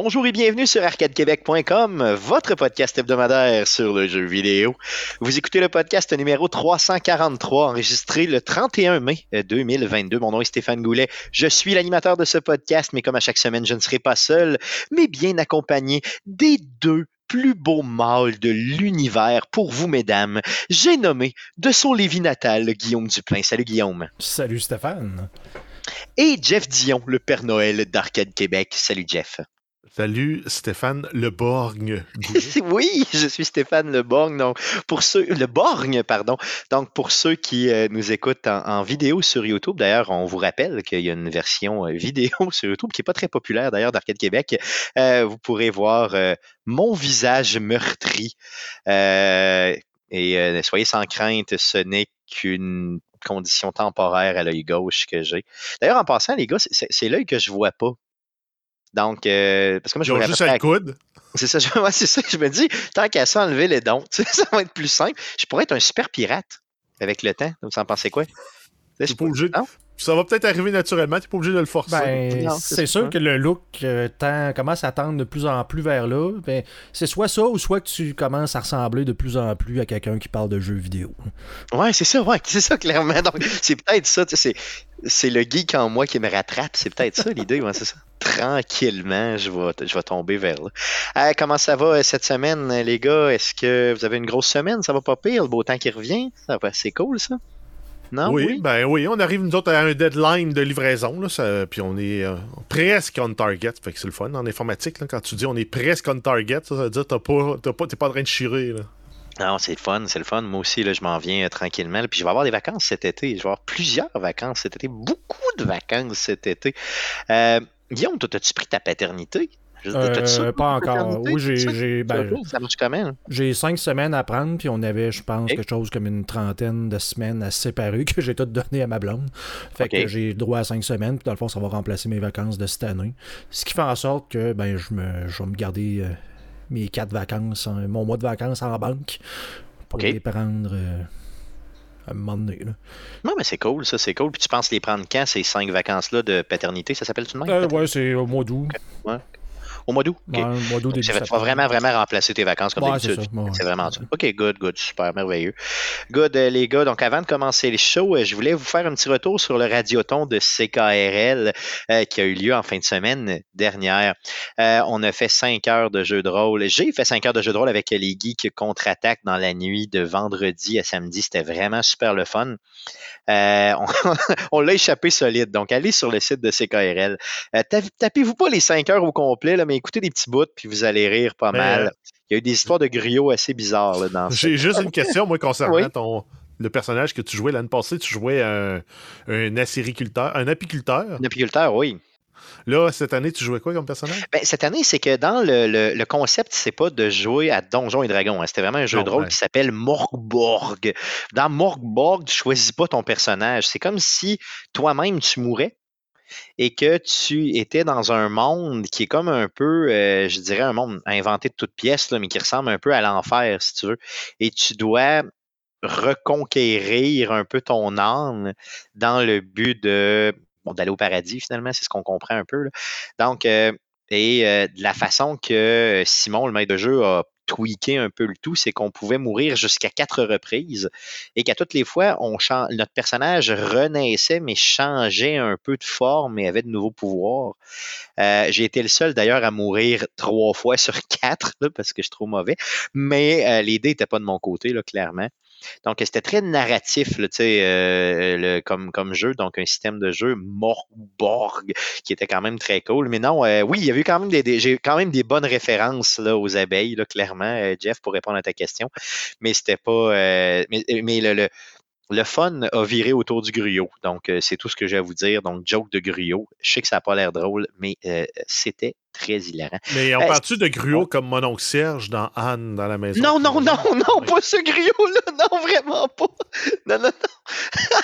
Bonjour et bienvenue sur arcadequebec.com, votre podcast hebdomadaire sur le jeu vidéo. Vous écoutez le podcast numéro 343, enregistré le 31 mai 2022. Mon nom est Stéphane Goulet. Je suis l'animateur de ce podcast, mais comme à chaque semaine, je ne serai pas seul, mais bien accompagné des deux plus beaux mâles de l'univers pour vous, mesdames. J'ai nommé de son Lévis natal, Guillaume Duplain. Salut Guillaume. Salut Stéphane. Et Jeff Dion, le Père Noël d'Arcade Québec. Salut Jeff. Salut Stéphane Le Borgne. oui, je suis Stéphane Le Borgne. Donc pour ceux, Le Borgne, pardon. Donc pour ceux qui euh, nous écoutent en, vidéo sur YouTube, d'ailleurs, on vous rappelle qu'il y a une version euh, vidéo sur YouTube qui n'est pas très populaire d'ailleurs d'Arcade Québec. Euh, vous pourrez voir mon visage meurtri. et soyez sans crainte, ce n'est qu'une condition temporaire à l'œil gauche que j'ai. D'ailleurs, en passant, les gars, c'est l'œil que je vois pas. Donc, euh, parce que moi, je vois juste un coude. C'est ça, je, c'est ça je me dis, tant qu'à ça, enlever les dons, ça va être plus simple. Je pourrais être un super pirate avec le temps. Vous en pensez quoi? Ça va peut-être arriver naturellement, tu n'es pas obligé de le forcer. Ben, c'est sûr que le look euh, commence à tendre de plus en plus vers là. Ben, c'est soit ça ou soit que tu commences à ressembler de plus en plus à quelqu'un qui parle de jeux vidéo. Ouais, c'est ça, ouais, c'est ça clairement. Donc, c'est peut-être ça, c'est, c'est le geek en moi qui me rattrape. C'est peut-être ça l'idée, ouais, c'est ça. Tranquillement, je vais, je vais tomber vers là. Euh, comment ça va euh, cette semaine, les gars? Est-ce que vous avez une grosse semaine? Ça va pas pire? Le beau temps qui revient? c'est cool, ça? oui, ben oui, on arrive nous autres à un deadline de livraison, là, puis on est euh, presque on target. Fait que c'est le fun en informatique, quand tu dis on est presque on target, ça, veut dire que t'es pas, pas en train de chirer. Là. Non, c'est le fun, c'est le fun. Moi aussi, là, je m'en viens euh, tranquillement. Puis je vais avoir des vacances cet été. Je vais avoir plusieurs vacances cet été, beaucoup de vacances cet été. Euh, Guillaume, toi, as-tu pris ta paternité? Euh, pas encore. Oui, j'ai. Ben, ça marche quand même. J'ai cinq semaines à prendre, puis on avait, je pense, quelque chose comme une trentaine de semaines à séparer que j'ai tout donné à ma blonde. Fait que j'ai droit à cinq semaines, puis dans le fond, ça va remplacer mes vacances de cette année. Ce qui fait en sorte que ben, je, me, je vais me garder euh, mes quatre vacances, mon mois de vacances en banque pour les prendre. Euh, à un moment donné. Non, mais c'est cool, ça, c'est cool. Puis tu penses les prendre quand, ces cinq vacances-là de paternité? Ça s'appelle tout le monde Ouais, c'est au mois d'août. Ouais. Au mois d'août? Okay. tu vas vraiment, vraiment remplacer tes vacances comme d'habitude. C'est vraiment ça. OK, good, good, super, merveilleux. Good, euh, les gars. Donc, avant de commencer le show, euh, je voulais vous faire un petit retour sur le radioton de CKRL euh, qui a eu lieu en fin de semaine dernière. on a fait cinq heures de jeu de rôle. J'ai fait cinq heures de jeu de rôle avec les geeks contre-attaque dans la nuit de vendredi à samedi. C'était vraiment super le fun. on, on l'a échappé solide. Donc, allez sur le site de CKRL. Tapez-vous pas les cinq heures au complet, là, mais écoutez des petits bouts, puis vous allez rire pas mal. Euh, Il y a eu des histoires de griots assez bizarres là, dans J'ai juste une question, moi, concernant ton, le personnage que tu jouais l'année passée. Tu jouais un, un acériculteur, un apiculteur. Un apiculteur, oui. Là, cette année, tu jouais quoi comme personnage? Ben, cette année, c'est que dans le, le, concept, c'est pas de jouer à Donjons et Dragons. Hein. C'était vraiment un jeu de rôle qui s'appelle Morgborg. Dans Morgborg, tu choisis pas ton personnage. C'est comme si toi-même, tu mourais et que tu étais dans un monde qui est comme un peu, euh, je dirais, un monde inventé de toutes pièces, mais qui ressemble un peu à l'enfer, si tu veux. Et tu dois reconquérir un peu ton âme dans le but de d'aller au paradis, finalement, c'est ce qu'on comprend un peu. Donc, euh, et euh, de la façon que Simon, le maître de jeu, a tweaker un peu le tout, c'est qu'on pouvait mourir jusqu'à quatre reprises et qu'à toutes les fois, notre personnage renaissait, mais changeait un peu de forme et avait de nouveaux pouvoirs. Euh, j'ai été le seul d'ailleurs à mourir trois fois sur quatre parce que je suis trop mauvais, mais euh, l'idée n'était pas de mon côté, là, clairement. Donc, c'était très narratif, là, euh, le, comme, comme jeu, donc un système de jeu Morborg, qui était quand même très cool. Mais non, euh, oui, il y avait quand même des, quand même des bonnes références là, aux abeilles, clairement, euh, Jeff, pour répondre à ta question. Mais c'était pas. mais, le fun a viré autour du griot. Donc, c'est tout ce que j'ai à vous dire. Donc, joke de griot. Je sais que ça n'a pas l'air drôle, mais c'était très hilarant. Mais on parle-tu de gruau comme mon oncle Serge dans Anne dans la maison? Non, non, non, non, pas ce griot-là. Non, vraiment pas. Non, non, non.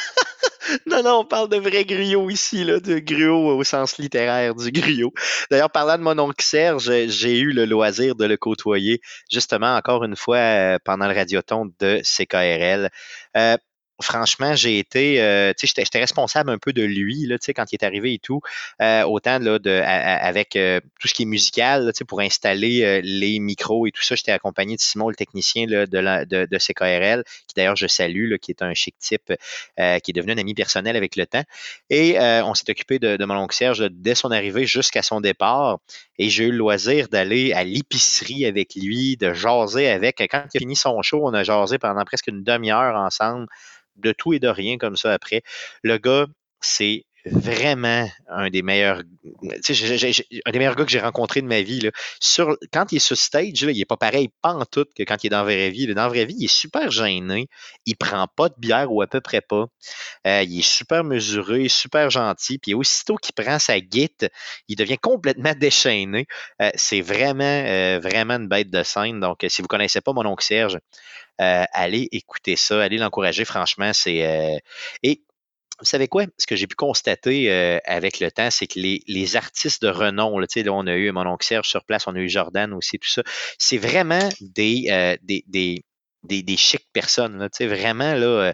non, non, on parle de vrai griot ici, là, de griot au sens littéraire du griot. D'ailleurs, parlant de mon oncle Serge, j'ai eu le loisir de le côtoyer, justement, encore une fois, euh, pendant le radioton de CKRL. Euh, franchement, j'ai été, euh, tu sais, j'étais responsable un peu de lui, là, tu sais, quand il est arrivé et tout, euh, autant là, de, avec euh, tout ce qui est musical, tu sais, pour installer les micros et tout ça, j'étais accompagné de Simon, le technicien là, de, la, de, CKRL, qui d'ailleurs je salue, là, qui est un chic type, qui est devenu un ami personnel avec le temps. Et on s'est occupé de, de, mon oncle dès son arrivée jusqu'à son départ. Et j'ai eu le loisir d'aller à l'épicerie avec lui, de jaser avec. Quand il a fini son show, on a jasé pendant presque une demi-heure ensemble de tout et de rien comme ça après. Le gars, c'est vraiment un des meilleurs, un des meilleurs gars que j'ai rencontré de ma vie. Sur, quand il est sur stage, là, il n'est pas pareil, pas en tout, que quand il est dans la vraie vie. Dans la vraie vie, il est super gêné. Il prend pas de bière ou à peu près pas. Euh, il est super mesuré, super gentil. Puis aussitôt qu'il prend sa guite, il devient complètement déchaîné. Euh, c'est vraiment, euh, vraiment une bête de scène. Donc, si vous connaissez pas mon oncle Serge, allez écouter ça, allez l'encourager. Franchement, c'est et vous savez quoi? Ce que j'ai pu constater euh, avec le temps, c'est que les, artistes de renom, là, là, on a eu mon oncle Serge sur place, on a eu Jordan aussi, tout ça, c'est vraiment des, euh, des, des, des, des chics personnes. Là, vraiment, là, euh,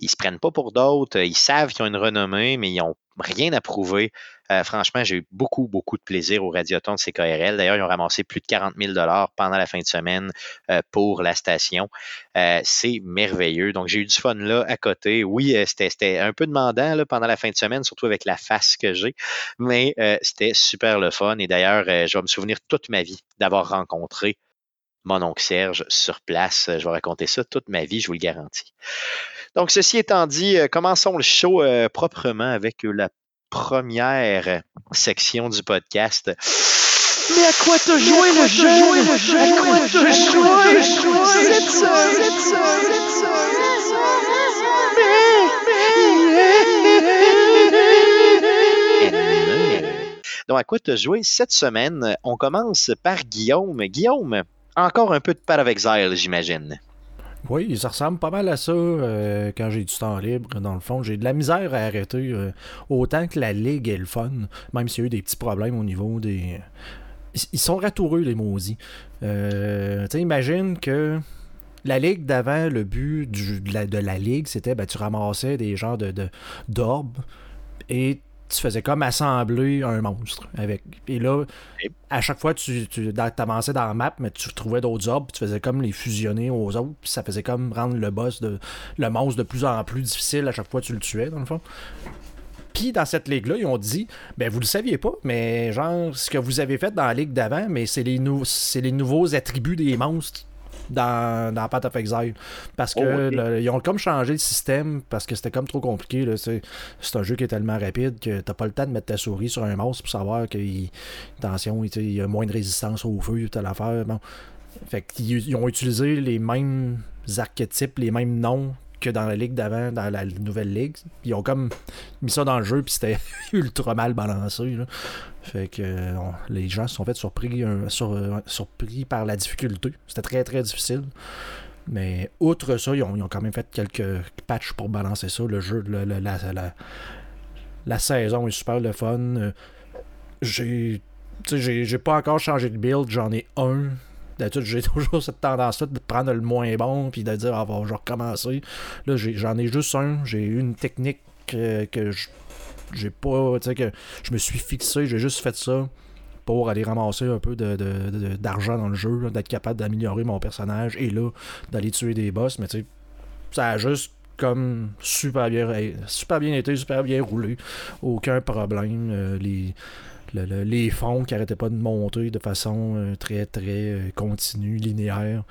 ils se prennent pas pour d'autres, ils savent qu'ils ont une renommée, mais ils n'ont rien à prouver. Euh, franchement, j'ai eu beaucoup, beaucoup de plaisir au Radioton de CKRL. D'ailleurs, ils ont ramassé plus de 40 000 pendant la fin de semaine euh, pour la station. Euh, c'est merveilleux. Donc, j'ai eu du fun là à côté. Oui, c'était un peu demandant pendant la fin de semaine, surtout avec la face que j'ai, mais c'était super le fun. Et d'ailleurs, je vais me souvenir toute ma vie d'avoir rencontré mon oncle Serge sur place. Je vais raconter ça toute ma vie, je vous le garantis. Donc, ceci étant dit, commençons le show proprement avec la première section du podcast. Mais à quoi te jouer le jeu? À quoi te jouer Donc, à quoi te jouer cette semaine? On commence par Guillaume. Guillaume, encore un peu de Path of Exile, j'imagine. Oui, ça ressemble pas mal à ça euh, quand j'ai du temps libre, dans le fond. J'ai de la misère à arrêter. Euh, autant que la ligue est le fun, même s'il y a eu des petits problèmes au niveau des. Ils sont ratoureux, les maudits. Euh, tu imagine que la ligue d'avant, le but de, la, ligue, c'était ben, tu ramassais des genres de d'orbes et tu faisais comme assembler un monstre avec. Et là, à chaque fois, tu, tu avançais dans la map, mais tu trouvais d'autres orbes, tu faisais comme les fusionner aux autres, puis ça faisait comme rendre le boss de le monstre de plus en plus difficile à chaque fois que tu le tuais, dans le fond. Puis dans cette ligue-là, ils ont dit ben vous le saviez pas, mais genre ce que vous avez fait dans la ligue d'avant, mais c'est les, c'est les nouveaux attributs des monstres dans, dans Path of Exile. Parce que oh, ils ont comme changé le système parce que c'était comme trop compliqué. C'est un jeu qui est tellement rapide que t'as pas le temps de mettre ta souris sur un mouse pour savoir que attention, il y a moins de résistance au feu, telle affaire. Bon. Fait qu'ils ont utilisé les mêmes archétypes, les mêmes noms que dans la ligue d'avant, dans la nouvelle ligue. Ils ont comme mis ça dans le jeu, puis c'était ultra mal balancé. Fait que les gens se sont fait surpris, euh, surpris par la difficulté. C'était très très difficile. Mais outre ça, ils ont, quand même fait quelques patchs pour balancer ça. Le jeu, la, saison est super le fun. Euh, j'ai j'ai pas encore changé de build, j'en ai un D'habitude, j'ai toujours cette tendance-là de prendre le moins bon puis de dire, ah, bon, je vais recommencer. Là, j'en ai, juste un. J'ai une technique que, que j'ai pas, tu sais, que je me suis fixé, j'ai juste fait ça pour aller ramasser un peu d'argent de, dans le jeu, d'être capable d'améliorer mon personnage et là, d'aller tuer des boss. Mais tu sais, ça a juste comme super bien, super bien été, super bien roulé. Aucun problème. Euh, les les fonds qui n'arrêtaient pas de monter de façon euh, très, très euh, continue, linéaire.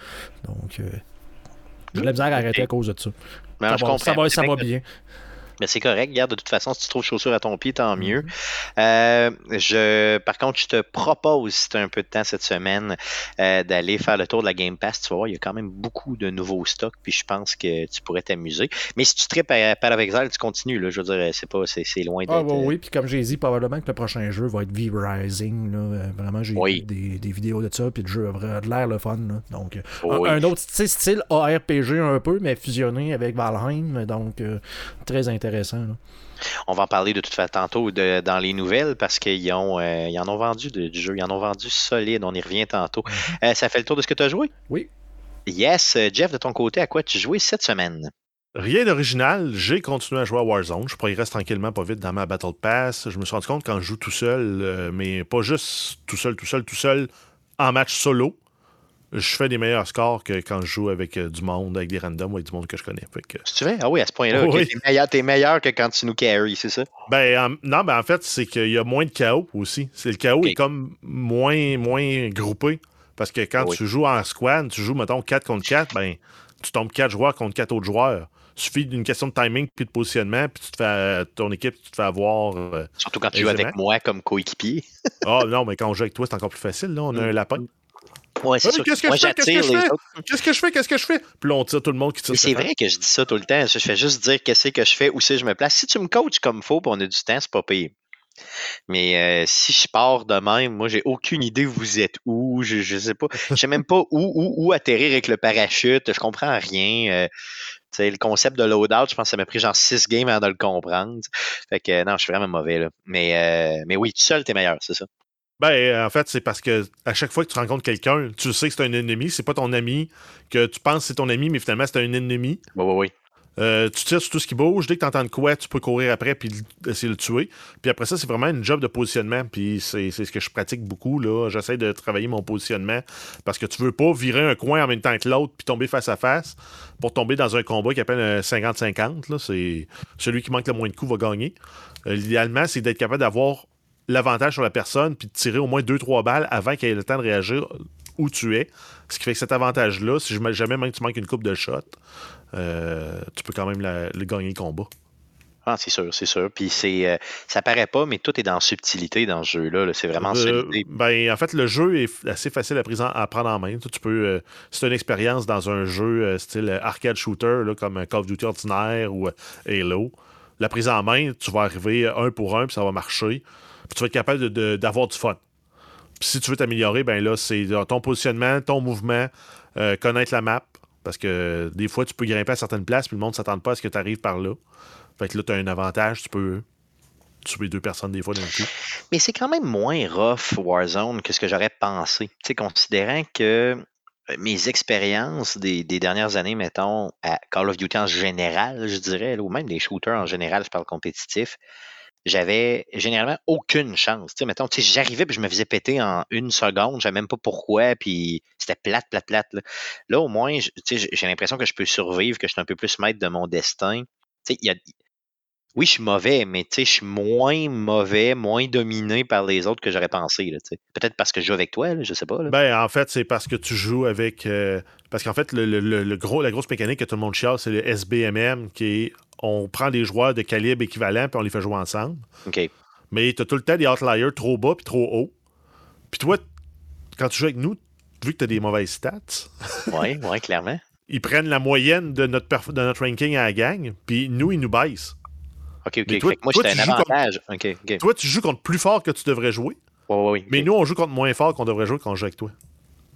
Donc, euh, j'ai la misère à arrêter à cause de ça. ça, va, ça va bien. Mais c'est correct, regarde, de toute façon, si tu trouves chaussures à ton pied, tant mieux. Mm-hmm. Euh, je, par contre, je te propose, si tu as un peu de temps cette semaine, euh, d'aller faire le tour de la Game Pass. Tu vas voir, il y a quand même beaucoup de nouveaux stocks, puis je pense que tu pourrais t'amuser. Mais si tu tripes à Exile, tu continues, là, je veux dire, c'est pas, c'est, loin ah, d'être... Ah, oui, puis comme j'ai dit, probablement que le prochain jeu va être V-Rising, là. Vraiment, j'ai vu des, des, vidéos de ça, puis le jeu a l'air le fun, là. Donc, un, autre style ARPG un peu, mais fusionné avec Valheim, donc très intéressant on va en parler de toute façon tantôt dans les nouvelles parce qu'ils ont, euh, en ont vendu du jeu, ils en ont vendu solide, on y revient tantôt. Mhm. Euh, ça fait le tour de ce que tu as joué? Oui. Yes, Jeff, de ton côté, à quoi tu jouais cette semaine? Rien d'original. J'ai continué à jouer à Warzone. Je progresse tranquillement, pas vite dans ma Battle Pass. Je me suis rendu compte quand je joue tout seul, euh, mais pas juste tout seul, tout seul, tout seul, en match solo, je fais des meilleurs scores que quand je joue avec euh, du monde, avec des randoms ou avec du monde que je connais. Que... tu veux? Ah oui, à ce point-là. Oui. T'es meilleur, t'es meilleur que quand tu nous carry, c'est ça? Ben, en- non, ben en fait, c'est qu'il y a moins de chaos aussi. C'est le chaos est comme moins, moins groupé. Parce que quand Oui. tu joues en squad, tu joues, mettons, 4 contre 4, ben, tu tombes 4 joueurs contre 4 autres joueurs. Il suffit d'une question de timing puis de positionnement, puis tu te fais, euh, ton équipe, tu te fais avoir. euh, Surtout quand tu joues avec moi comme coéquipier. Ah non, mais quand on joue avec toi, c'est encore plus facile. Là. On a un lapin. Ouais, c'est qu'est-ce que moi, je fais? Qu'est-ce que je fais? Qu'est-ce que je fais? Qu'est-ce que je fais? Puis là, on tire tout le monde qui tire. C'est vrai que je dis ça tout le temps. Je fais juste dire qu'est-ce que je fais, où c'est je me place. Si tu me coaches comme faut, puis on a du temps, c'est pas pire. Mais euh, si je pars de même, moi, j'ai aucune idée où vous êtes où. Je, je sais pas. Je sais même pas où, où, où atterrir avec le parachute. Je comprends rien. Euh, tu sais, le concept de loadout, je pense que ça m'a pris genre 6 games avant de le comprendre. Fait que non, je suis vraiment mauvais là. Mais, euh, mais oui, tout seul, t'es meilleur, c'est ça. Ben, euh, en fait, c'est parce que à chaque fois que tu rencontres quelqu'un, tu sais que c'est un ennemi. C'est pas ton ami que tu penses que c'est ton ami, mais finalement, c'est un ennemi. Oui, oui, oui. Euh, tu tires sur tout ce qui bouge. Dès que tu entends de quoi, tu peux courir après puis essayer de le tuer. Puis après ça, c'est vraiment une job de positionnement. Puis c'est ce que je pratique beaucoup. là. J'essaie de travailler mon positionnement parce que tu veux pas virer un coin en même temps que l'autre puis tomber face à face pour tomber dans un combat qui appelle un 50-50. là. C'est celui qui manque le moins de coups va gagner. Euh, L'idéalement, c'est d'être capable d'avoir l'avantage sur la personne puis de tirer au moins 2-3 balles avant qu'elle ait le temps de réagir où tu es. Ce qui fait que cet avantage-là, si jamais- même tu manques une coupe de shot, euh, tu peux quand même la- le gagner le combat. Ah, c'est sûr, c'est sûr. Puis c'est, euh, ça paraît pas, mais tout est dans subtilité dans ce jeu-là. là. C'est vraiment Euh, ben, en fait, le jeu est assez facile à, prise en- à prendre en main. Tu, tu peux, euh, c'est une expérience dans un jeu style arcade shooter, là, comme Call of Duty ordinaire ou Halo. La prise en main, tu vas arriver un pour un, puis ça va marcher. Puis tu vas être capable d'avoir du fun. Puis si tu veux t'améliorer, ben là, c'est euh, ton positionnement, ton mouvement, euh, connaître la map. Parce que des fois, tu peux grimper à certaines places, puis le monde ne s'attend pas à ce que tu arrives par là. Fait que là, tu as un avantage, tu peux tuer deux personnes des fois d'un coup. Mais c'est quand même moins rough Warzone que ce que j'aurais pensé. Tu sais, considérant que euh, mes expériences des, des dernières années, mettons, à Call of Duty en général, je dirais, ou même des shooters en général, je parle compétitif, j'avais généralement aucune chance. Tu sais, mettons, tu sais, j'arrivais puis je me faisais péter en une seconde, je savais même pas pourquoi, puis c'était plate, plate, plate. Là, au moins, tu sais, j'ai l'impression que je peux survivre, que je suis un peu plus maître de mon destin. Tu sais, oui, je suis mauvais, mais tu sais, je suis moins mauvais, moins dominé par les autres que j'aurais pensé. Peut-être parce que je joue avec toi, là, je sais pas. là. Ben, en fait, c'est parce que tu joues avec. euh, parce qu'en fait, le, le- le- gros, la grosse mécanique que tout le monde chiale, c'est le SBMM, qui est. On prend des joueurs de calibre équivalent, puis on les fait jouer ensemble. OK. Mais tu as tout le temps des outliers trop bas puis trop haut. Puis toi, quand tu joues avec nous, vu que tu as des mauvaises stats, Oui, ouais, clairement. ils prennent la moyenne de notre, de notre ranking à la gang, puis nous, ils nous baissent. OK, OK. Toi- moi, j'étais un avantage. Toi, tu joues contre plus fort que tu devrais jouer, Ouais, ouais, ouais, mais nous, on joue contre moins fort qu'on devrait jouer quand on joue avec toi.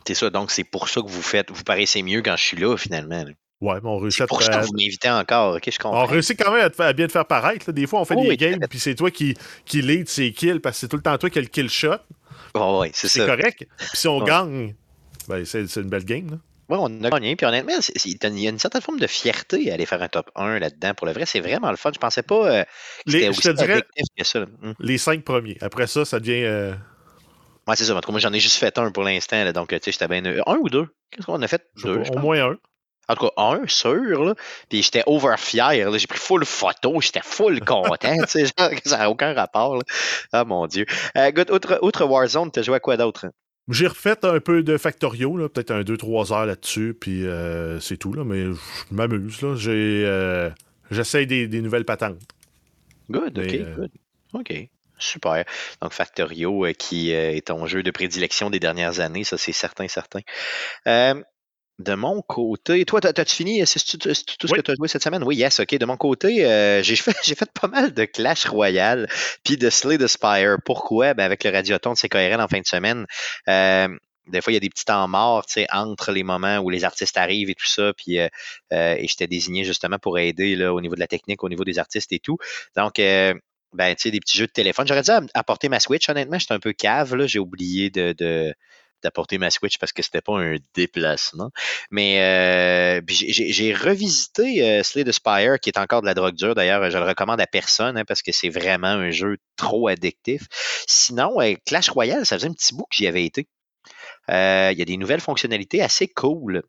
C'est ça, donc c'est pour ça que vous faites, vous paraissez mieux quand je suis là, finalement. Ouais, mais on réussit C'est à pour ça que vous m'invitez encore. OK, je On comprends. réussit quand même à, te faire- à bien te faire paraître. là. Des fois, on fait Oh des oui, games, puis c'est toi qui, qui lead ces kills, parce que c'est tout le temps toi qui as le kill shot. Ouais, ouais, c'est C'est ça. correct. Puis si on Ouais. gagne, ben, c'est c'est une belle game. Là. Ouais, on a gagné. Puis honnêtement, il y a une certaine forme de fierté à aller faire un top 1 là-dedans. Pour le vrai, c'est vraiment le fun. Je pensais pas euh, que Les- c'était je aussi te dirais- que ça. Hum. Les cinq premiers. Après ça, ça devient. euh, Ouais, c'est ça. En tout cas, moi, j'en ai juste fait un pour l'instant. Donc, tu sais, j'étais bien. heureux. Un ou deux? Qu'est-ce qu'on a fait? Deux, pas, je au pense. moins un. En tout cas, un, sûr, là. Puis j'étais over fier. J'ai pris full photo, j'étais full content, tu sais, genre, que ça n'a aucun rapport, là. Ah, mon Dieu. Euh, good, outre, outre Warzone, t'as joué à quoi d'autre? J'ai refait un peu de Factorio, peut-être un 2-3 heures là-dessus, puis euh, c'est tout, là, mais je m'amuse. là. J'ai, euh, J'essaye des, des nouvelles patentes. Good, OK, Mais, euh, good. OK. Super. Donc, Factorio, qui est ton jeu de prédilection des dernières années, ça, c'est certain, certain. De mon côté, toi, t'as- t'as-tu fini? C'est tout, ce Oui. que tu as joué cette semaine? Oui, yes, OK. De mon côté, euh, j'ai fait, pas mal de Clash Royale puis de Slay the Spire. Pourquoi? Ben, avec le radioton de CKRL en fin de semaine, euh, des fois, il y a des petits temps morts, tu sais, entre les moments où les artistes arrivent et tout ça, puis euh, et j'étais désigné justement pour aider là, au niveau de la technique, au niveau des artistes et tout. Donc, ben, tu sais, des petits jeux de téléphone. J'aurais dû apporter ma Switch, honnêtement, j'étais un peu cave. J'ai oublié de, de, d'apporter ma Switch parce que c'était pas un déplacement. Mais j'ai revisité Slay the Spire, qui est encore de la drogue dure. D'ailleurs, je le recommande à personne hein, parce que c'est vraiment un jeu trop addictif. Sinon, Clash Royale, ça faisait un petit bout que j'y avais été. Il y a des nouvelles fonctionnalités assez cool.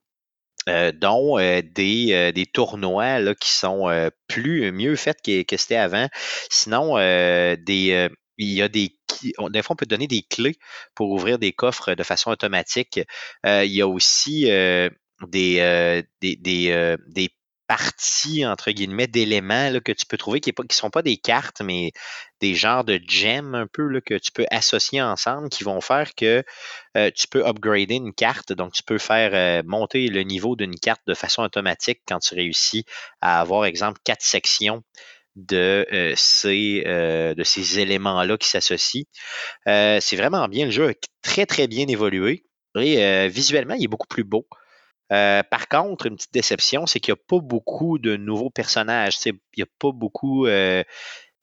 Euh, dont euh, des, euh, des, tournois là, qui sont plus mieux faits que, c'était avant. Sinon, il y a des des fois, on peut donner des clés pour ouvrir des coffres de façon automatique. il y a aussi des, des, des, parties, entre guillemets, d'éléments que tu peux trouver qui ne sont pas des cartes, mais des genres de gems un peu là, que tu peux associer ensemble qui vont faire que euh, tu peux upgrader une carte. Donc, tu peux faire euh, monter le niveau d'une carte de façon automatique quand tu réussis à avoir, exemple, quatre sections de, euh, ces, de ces éléments-là qui s'associent. c'est vraiment bien. Le jeu a très, très bien évolué. Visuellement, il est beaucoup plus beau. Euh, par contre, une petite déception, c'est qu'il n'y a pas beaucoup de nouveaux personnages. Il n'y a pas beaucoup.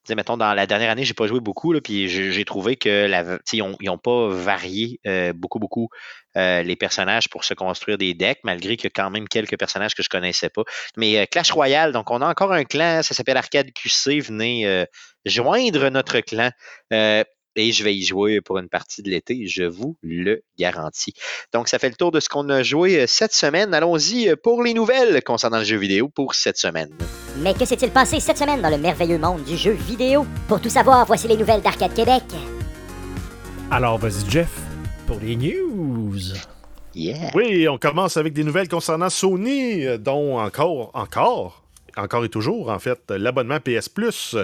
Euh, mettons, dans la dernière année, j'ai pas joué beaucoup, là, puis j'ai trouvé que la, ils n'ont pas varié euh, beaucoup, beaucoup les personnages pour se construire des decks, malgré qu'il y a quand même quelques personnages que je connaissais pas. Mais Clash Royale, donc on a encore un clan, ça s'appelle Arcade QC, venez joindre notre clan et je vais y jouer pour une partie de l'été, je vous le garantis. Donc, ça fait le tour de ce qu'on a joué euh, cette semaine. Allons-y euh, pour les nouvelles concernant le jeu vidéo pour cette semaine. Mais que s'est-il passé cette semaine dans le merveilleux monde du jeu vidéo? Pour tout savoir, voici les nouvelles d'Arcade Québec. Alors, vas-y, Jeff, pour les news. Yeah. Oui, on commence avec des nouvelles concernant Sony, euh, dont encore, encore, encore et toujours, en fait, l'abonnement PS Plus.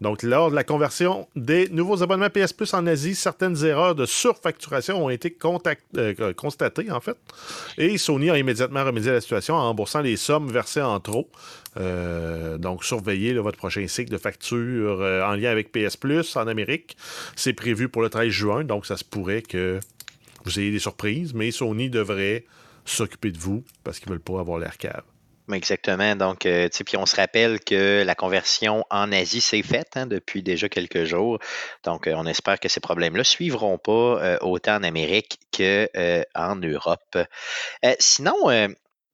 Donc, lors de la conversion des nouveaux abonnements PS Plus en Asie, certaines erreurs de surfacturation ont été euh, constatées, en fait. Et Sony a immédiatement remédié à la situation en remboursant les sommes versées en trop. Euh, donc, surveillez votre prochain cycle de facture euh, en lien avec PS Plus en Amérique. C'est prévu pour le 13 juin, donc ça se pourrait que vous ayez des surprises, mais Sony devrait s'occuper de vous parce qu'ils ne veulent pas avoir l'air cave. Exactement. Donc, euh, puis on se rappelle que la conversion en Asie s'est faite hein, depuis déjà quelques jours. Donc, euh, on espère que ces problèmes-là ne suivront pas euh, autant en Amérique qu'en Europe. sinon,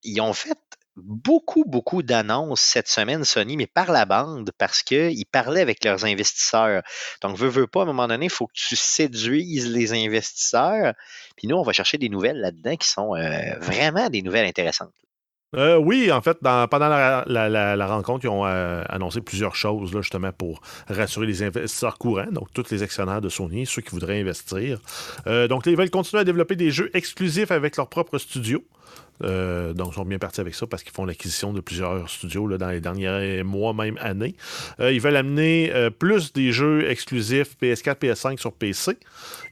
ils ont fait beaucoup, beaucoup d'annonces cette semaine, Sony, mais par la bande, parce qu'ils parlaient avec leurs investisseurs. Donc, veux, veux pas, à un moment donné, il faut que tu séduises les investisseurs. Puis nous, on va chercher des nouvelles là-dedans qui sont vraiment des nouvelles intéressantes. Euh, oui, en fait, pendant la, rencontre, ils ont euh, annoncé plusieurs choses justement pour rassurer les investisseurs courants, donc tous les actionnaires de Sony, ceux qui voudraient investir. Euh, donc, ils veulent continuer à développer des jeux exclusifs avec leur propre studio. Euh, donc, ils sont bien partis avec ça parce qu'ils font l'acquisition de plusieurs studios dans les derniers mois, même années. Euh, ils veulent amener euh, plus des jeux exclusifs PS4, PS5 sur PC.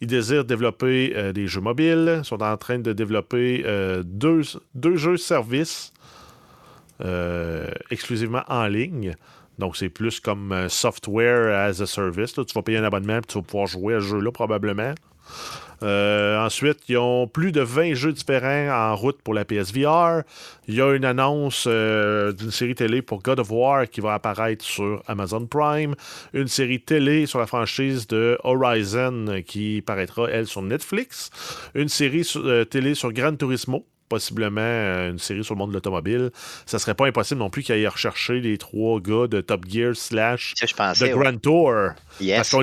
Ils désirent développer des jeux mobiles. Ils sont en train de développer deux, deux jeux services exclusivement en ligne. Donc, c'est plus comme software as a service. Tu vas payer un abonnement et tu vas pouvoir jouer à ce jeu-là probablement. Euh, ensuite, ils ont plus de 20 jeux différents en route pour la PSVR. Il y a une annonce euh, d'une série télé pour God of War qui va apparaître sur Amazon Prime. Une série télé sur la franchise de Horizon qui paraîtra, elle, sur Netflix. Une série euh, télé sur Gran Turismo possiblement une série sur le monde de l'automobile. Ça serait pas impossible non plus qu'ils aillent rechercher les trois gars de Top Gear slash The Grand Tour. Yes.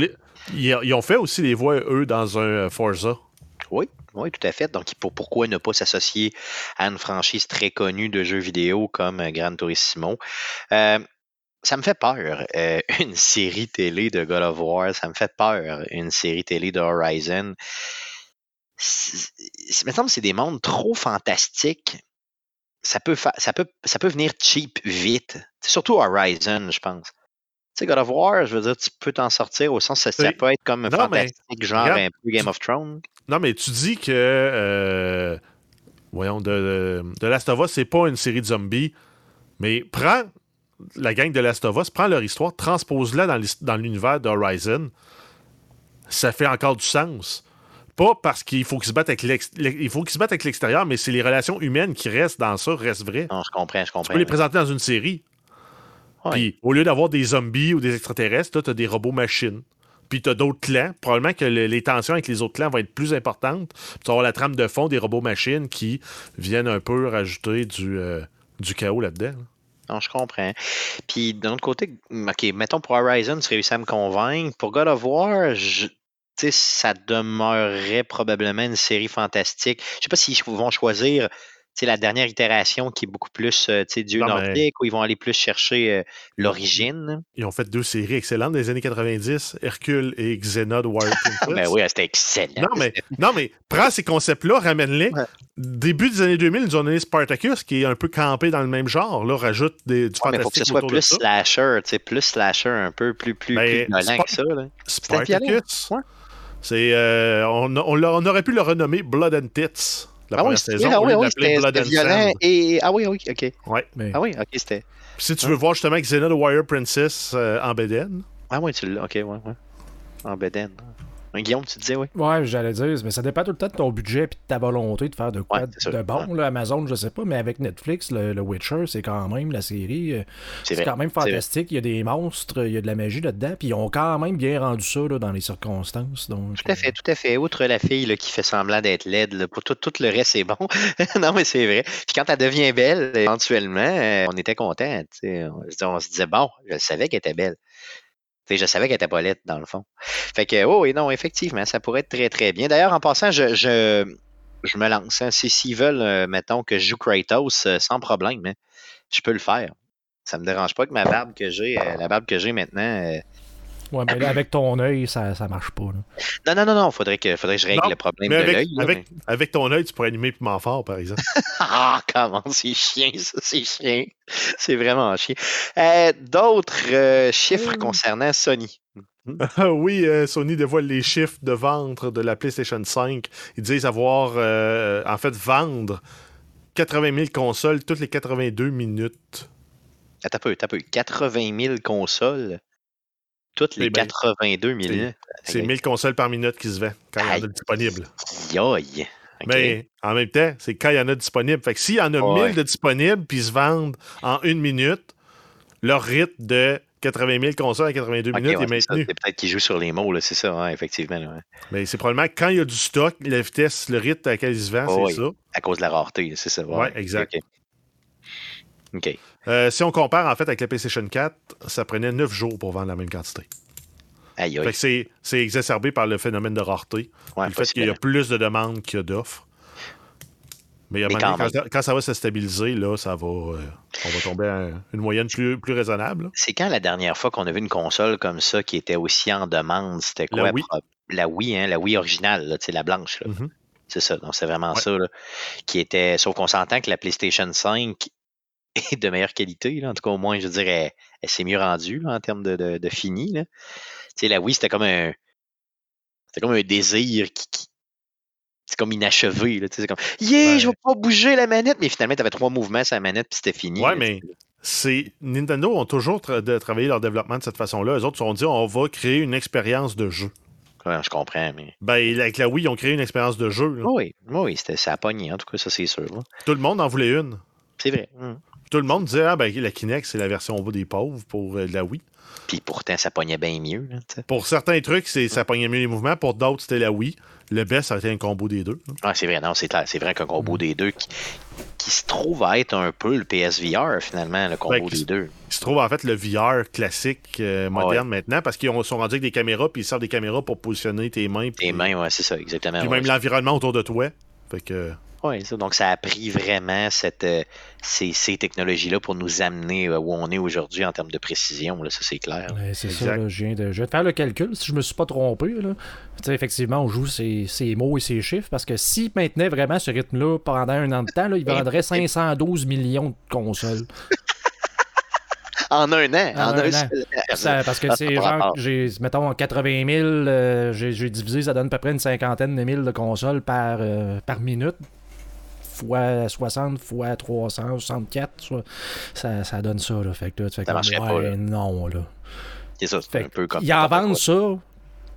Ils, ont fait aussi les voix, eux, dans un euh, Forza. Oui, oui, tout à fait. Donc, pourquoi ne pas s'associer à une franchise très connue de jeux vidéo comme euh, Gran Turismo? Euh, ça me fait peur. une série télé de God of War, ça me fait peur. Une série télé de Horizon. Il me semble que c'est des mondes trop fantastiques. Ça peut, venir cheap vite. Surtout Horizon, je pense sais, God of War, je veux dire, tu peux t'en sortir au sens que ça, peut être comme un fantastique, genre un peu Game of Thrones. Non, mais tu dis que. Euh, voyons, de, de, Last of Us, c'est pas une série de zombies, mais prends la gang de Last of Us, prends leur histoire, transpose-la dans l'univers d'Horizon. Ça fait encore du sens. Pas parce qu'il faut qu'ils se battent avec l'extérieur, mais c'est les relations humaines qui restent dans ça, restent vraies. Non, je comprends, je comprends. Tu peux les présenter dans une série. Puis, au lieu d'avoir des zombies ou des extraterrestres, tu as des robots machines. puis tu as d'autres clans. Probablement que les tensions avec les autres clans vont être plus importantes. Tu vas avoir la trame de fond des robots-machines qui viennent un peu rajouter du, euh, du chaos là-dedans. Non, je comprends. Puis d'un autre côté, OK, mettons pour Horizon, tu réussis à me convaincre. Pour God of War, je, ça demeurerait probablement une série fantastique. Je sais pas s'ils vont choisir la dernière itération qui est beaucoup plus euh, Dieu nordique, où ils vont aller plus chercher euh, l'origine. Ils ont fait deux séries excellentes des années 90, Hercule et Xenod Wild ben oui, c'était excellent. Non, mais, non, mais prends ces concepts-là, ramène-les. Début des années 2000, ils ont donné Spartacus, qui est un peu campé dans le même genre. Là, rajoute des, du fantastique. Il faut que ce soit plus slasher, plus slasher, un peu plus, plus, ben, violent que ça. Spartacus, c'est, euh, on, on, aurait pu le renommer Blood and Tits la ah première oui, saison. Ah oui, oui, c'était violent. Et... Ah oui, oui, ok. Ouais. Ah oui, ok, c'était. Si tu veux voir justement Xena the Warrior Princess euh, en BDN. Ah oui, tu l'as, ok, ouais, ouais. En BDN. Guillaume, tu disais, oui? Ouais, j'allais dire, mais ça dépend tout le temps de ton budget et de ta volonté de faire de quoi de bon. Là, Amazon, je sais pas, mais avec Netflix, le, Witcher, c'est quand même la série. Euh, c'est quand même fantastique. Il y a des monstres, il y a de la magie là-dedans, puis ils ont quand même bien rendu ça là, dans les circonstances. Donc, tout à fait, tout à fait. Outre la fille là, qui fait semblant d'être laide, pour tout, tout, le reste, c'est bon. non, mais c'est vrai. Puis quand elle devient belle, éventuellement, euh, on était content. On, on se disait, bon, je savais qu'elle était belle je savais qu'elle était pas lettre, dans le fond. Fait que, oh, oui, non, effectivement, ça pourrait être très, très bien. D'ailleurs, en passant, je, je, me lance. Hein. S'ils veulent, euh, mettons, que je joue Kratos, euh, sans problème, hein, je peux le faire. Ça me dérange pas que ma barbe que j'ai, euh, la barbe que j'ai maintenant, Ouais, mais avec ton œil, ça, ça marche pas. Non, non, non, non. Faudrait que, faudrait que je règle le problème de l'œil. Avec, avec, ton œil, tu pourrais animer Piment Fort, par exemple. ah, comment c'est chien, ça, c'est chien. C'est vraiment chien. Euh, d'autres euh, chiffres concernant Sony. Ah oui, euh, Sony dévoile les chiffres de vente de la PlayStation 5. Ils disent avoir, en fait, vendre 80 000 consoles toutes les 82 minutes. Un peu, un peu. 80 000 consoles? Toutes les 82 minutes. C'est 1000 consoles par minute qui se vendent quand il y en a disponibles. Yoï. Mais en même temps, c'est quand il y en a disponibles. Fait que s'il y en a 1000 de disponibles puis ils se vendent en une minute, leur rythme de 80 000 consoles à 82 minutes est maintenu. C'est peut-être qu'ils jouent sur les mots, c'est ça, effectivement. Mais c'est probablement quand il y a du stock, la vitesse, le rythme à laquelle ils se vendent, c'est ça. À cause de la rareté, c'est ça. Oui, exact. OK. Euh, si on compare en fait avec la PlayStation 4, ça prenait 9 jours pour vendre la même quantité. Aïe, aïe. c'est exacerbé par le phénomène de rareté. le fait qu'il y a plus de demandes qu'il y a d'offres. Mais, quand, ça va se stabiliser, là, ça va, euh, on va tomber à une moyenne plus, plus raisonnable. C'est quand la dernière fois qu'on a vu une console comme ça qui était aussi en demande? C'était quoi? La Wii, la Wii, hein, la Wii originale, là, la blanche. Mm-hmm. C'est ça, donc c'est vraiment ça. qui était, sauf qu'on s'entend que la PlayStation 5 et de meilleure qualité. Là. En tout cas, au moins, je dirais, elle, s'est mieux rendue en termes de, de, fini. Là. Tu sais, la Wii, c'était comme un. C'était comme un désir qui. c'est comme inachevé. Là, c'est comme Yeah, je vais pas bouger la manette. Mais finalement, tu avais trois mouvements sur la manette, puis c'était fini. Ouais, mais c'est. Nintendo ont toujours travaillé leur développement de cette façon-là. Eux autres se sont dit on va créer une expérience de jeu. Ouais, je comprends, mais. Ben, avec la Wii, ils ont créé une expérience de jeu. Oui, oui, c'était, ça a pogné, en tout cas, ça c'est sûr. Tout le monde en voulait une. C'est vrai. Hum tout le monde disait ah, ben, la Kinect, c'est la version bout des pauvres pour euh, la Wii. Puis pourtant, ça pognait bien mieux. pour certains trucs, ça pognait mieux les mouvements. Pour d'autres, c'était la Wii. Le best, ça a été un combo des deux. Ah, c'est vrai, non, c'est C'est vrai qu'un combo mm. des deux qui, se trouve à être un peu le PSVR, finalement, le combo ben, des deux. Il se trouve en fait le VR classique euh, moderne maintenant parce qu'ils sont rendus avec des caméras puis ils servent des caméras pour positionner tes mains. tes mains, ouais, c'est ça, exactement. Puis même l'environnement autour de toi. Fait que. Oui, donc ça a pris vraiment cette, euh, ces, ces technologies-là pour nous amener euh, où on est aujourd'hui en termes de précision. Là, ça, c'est clair. c'est ça, je, viens de, je vais faire le calcul si je me suis pas trompé. Là. Effectivement, on joue ces, ces, mots et ces chiffres parce que s'ils maintenaient vraiment ce rythme-là pendant un an de temps, là, ils vendraient 512 millions de consoles. en un an. En, un, an. parce que c'est genre, j'ai, mettons, en 80 000, euh, j'ai, divisé, ça donne à peu près une cinquantaine de mille de consoles par, par minute fois 60 fois 364, ça, ça donne ça. Là. Fait que là, tu fais ça ouais, non, là. C'est ça, c'est un peu comme. Ils en vendent ça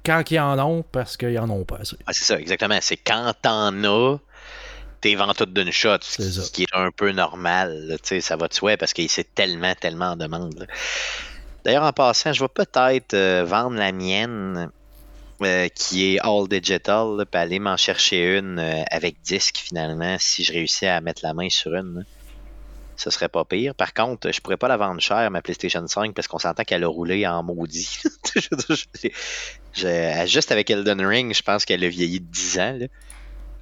quand ils en ont parce qu'ils en ont pas assez. Ah, c'est ça, exactement. C'est quand t'en as, t'es vends toutes d'une shot, ce qui est un peu normal. sais ça va de souhait parce que c'est tellement, tellement en demande. D'ailleurs, en passant, je vais peut-être euh, vendre la mienne euh, qui est all digital, puis aller m'en chercher une euh, avec disque finalement, si je réussis à mettre la main sur une. là. Ce serait pas pire. Par contre, je pourrais pas la vendre cher, ma PlayStation 5, parce qu'on s'entend qu'elle a roulé en maudit. Juste avec Elden Ring, je pense qu'elle a vieilli de 10 ans.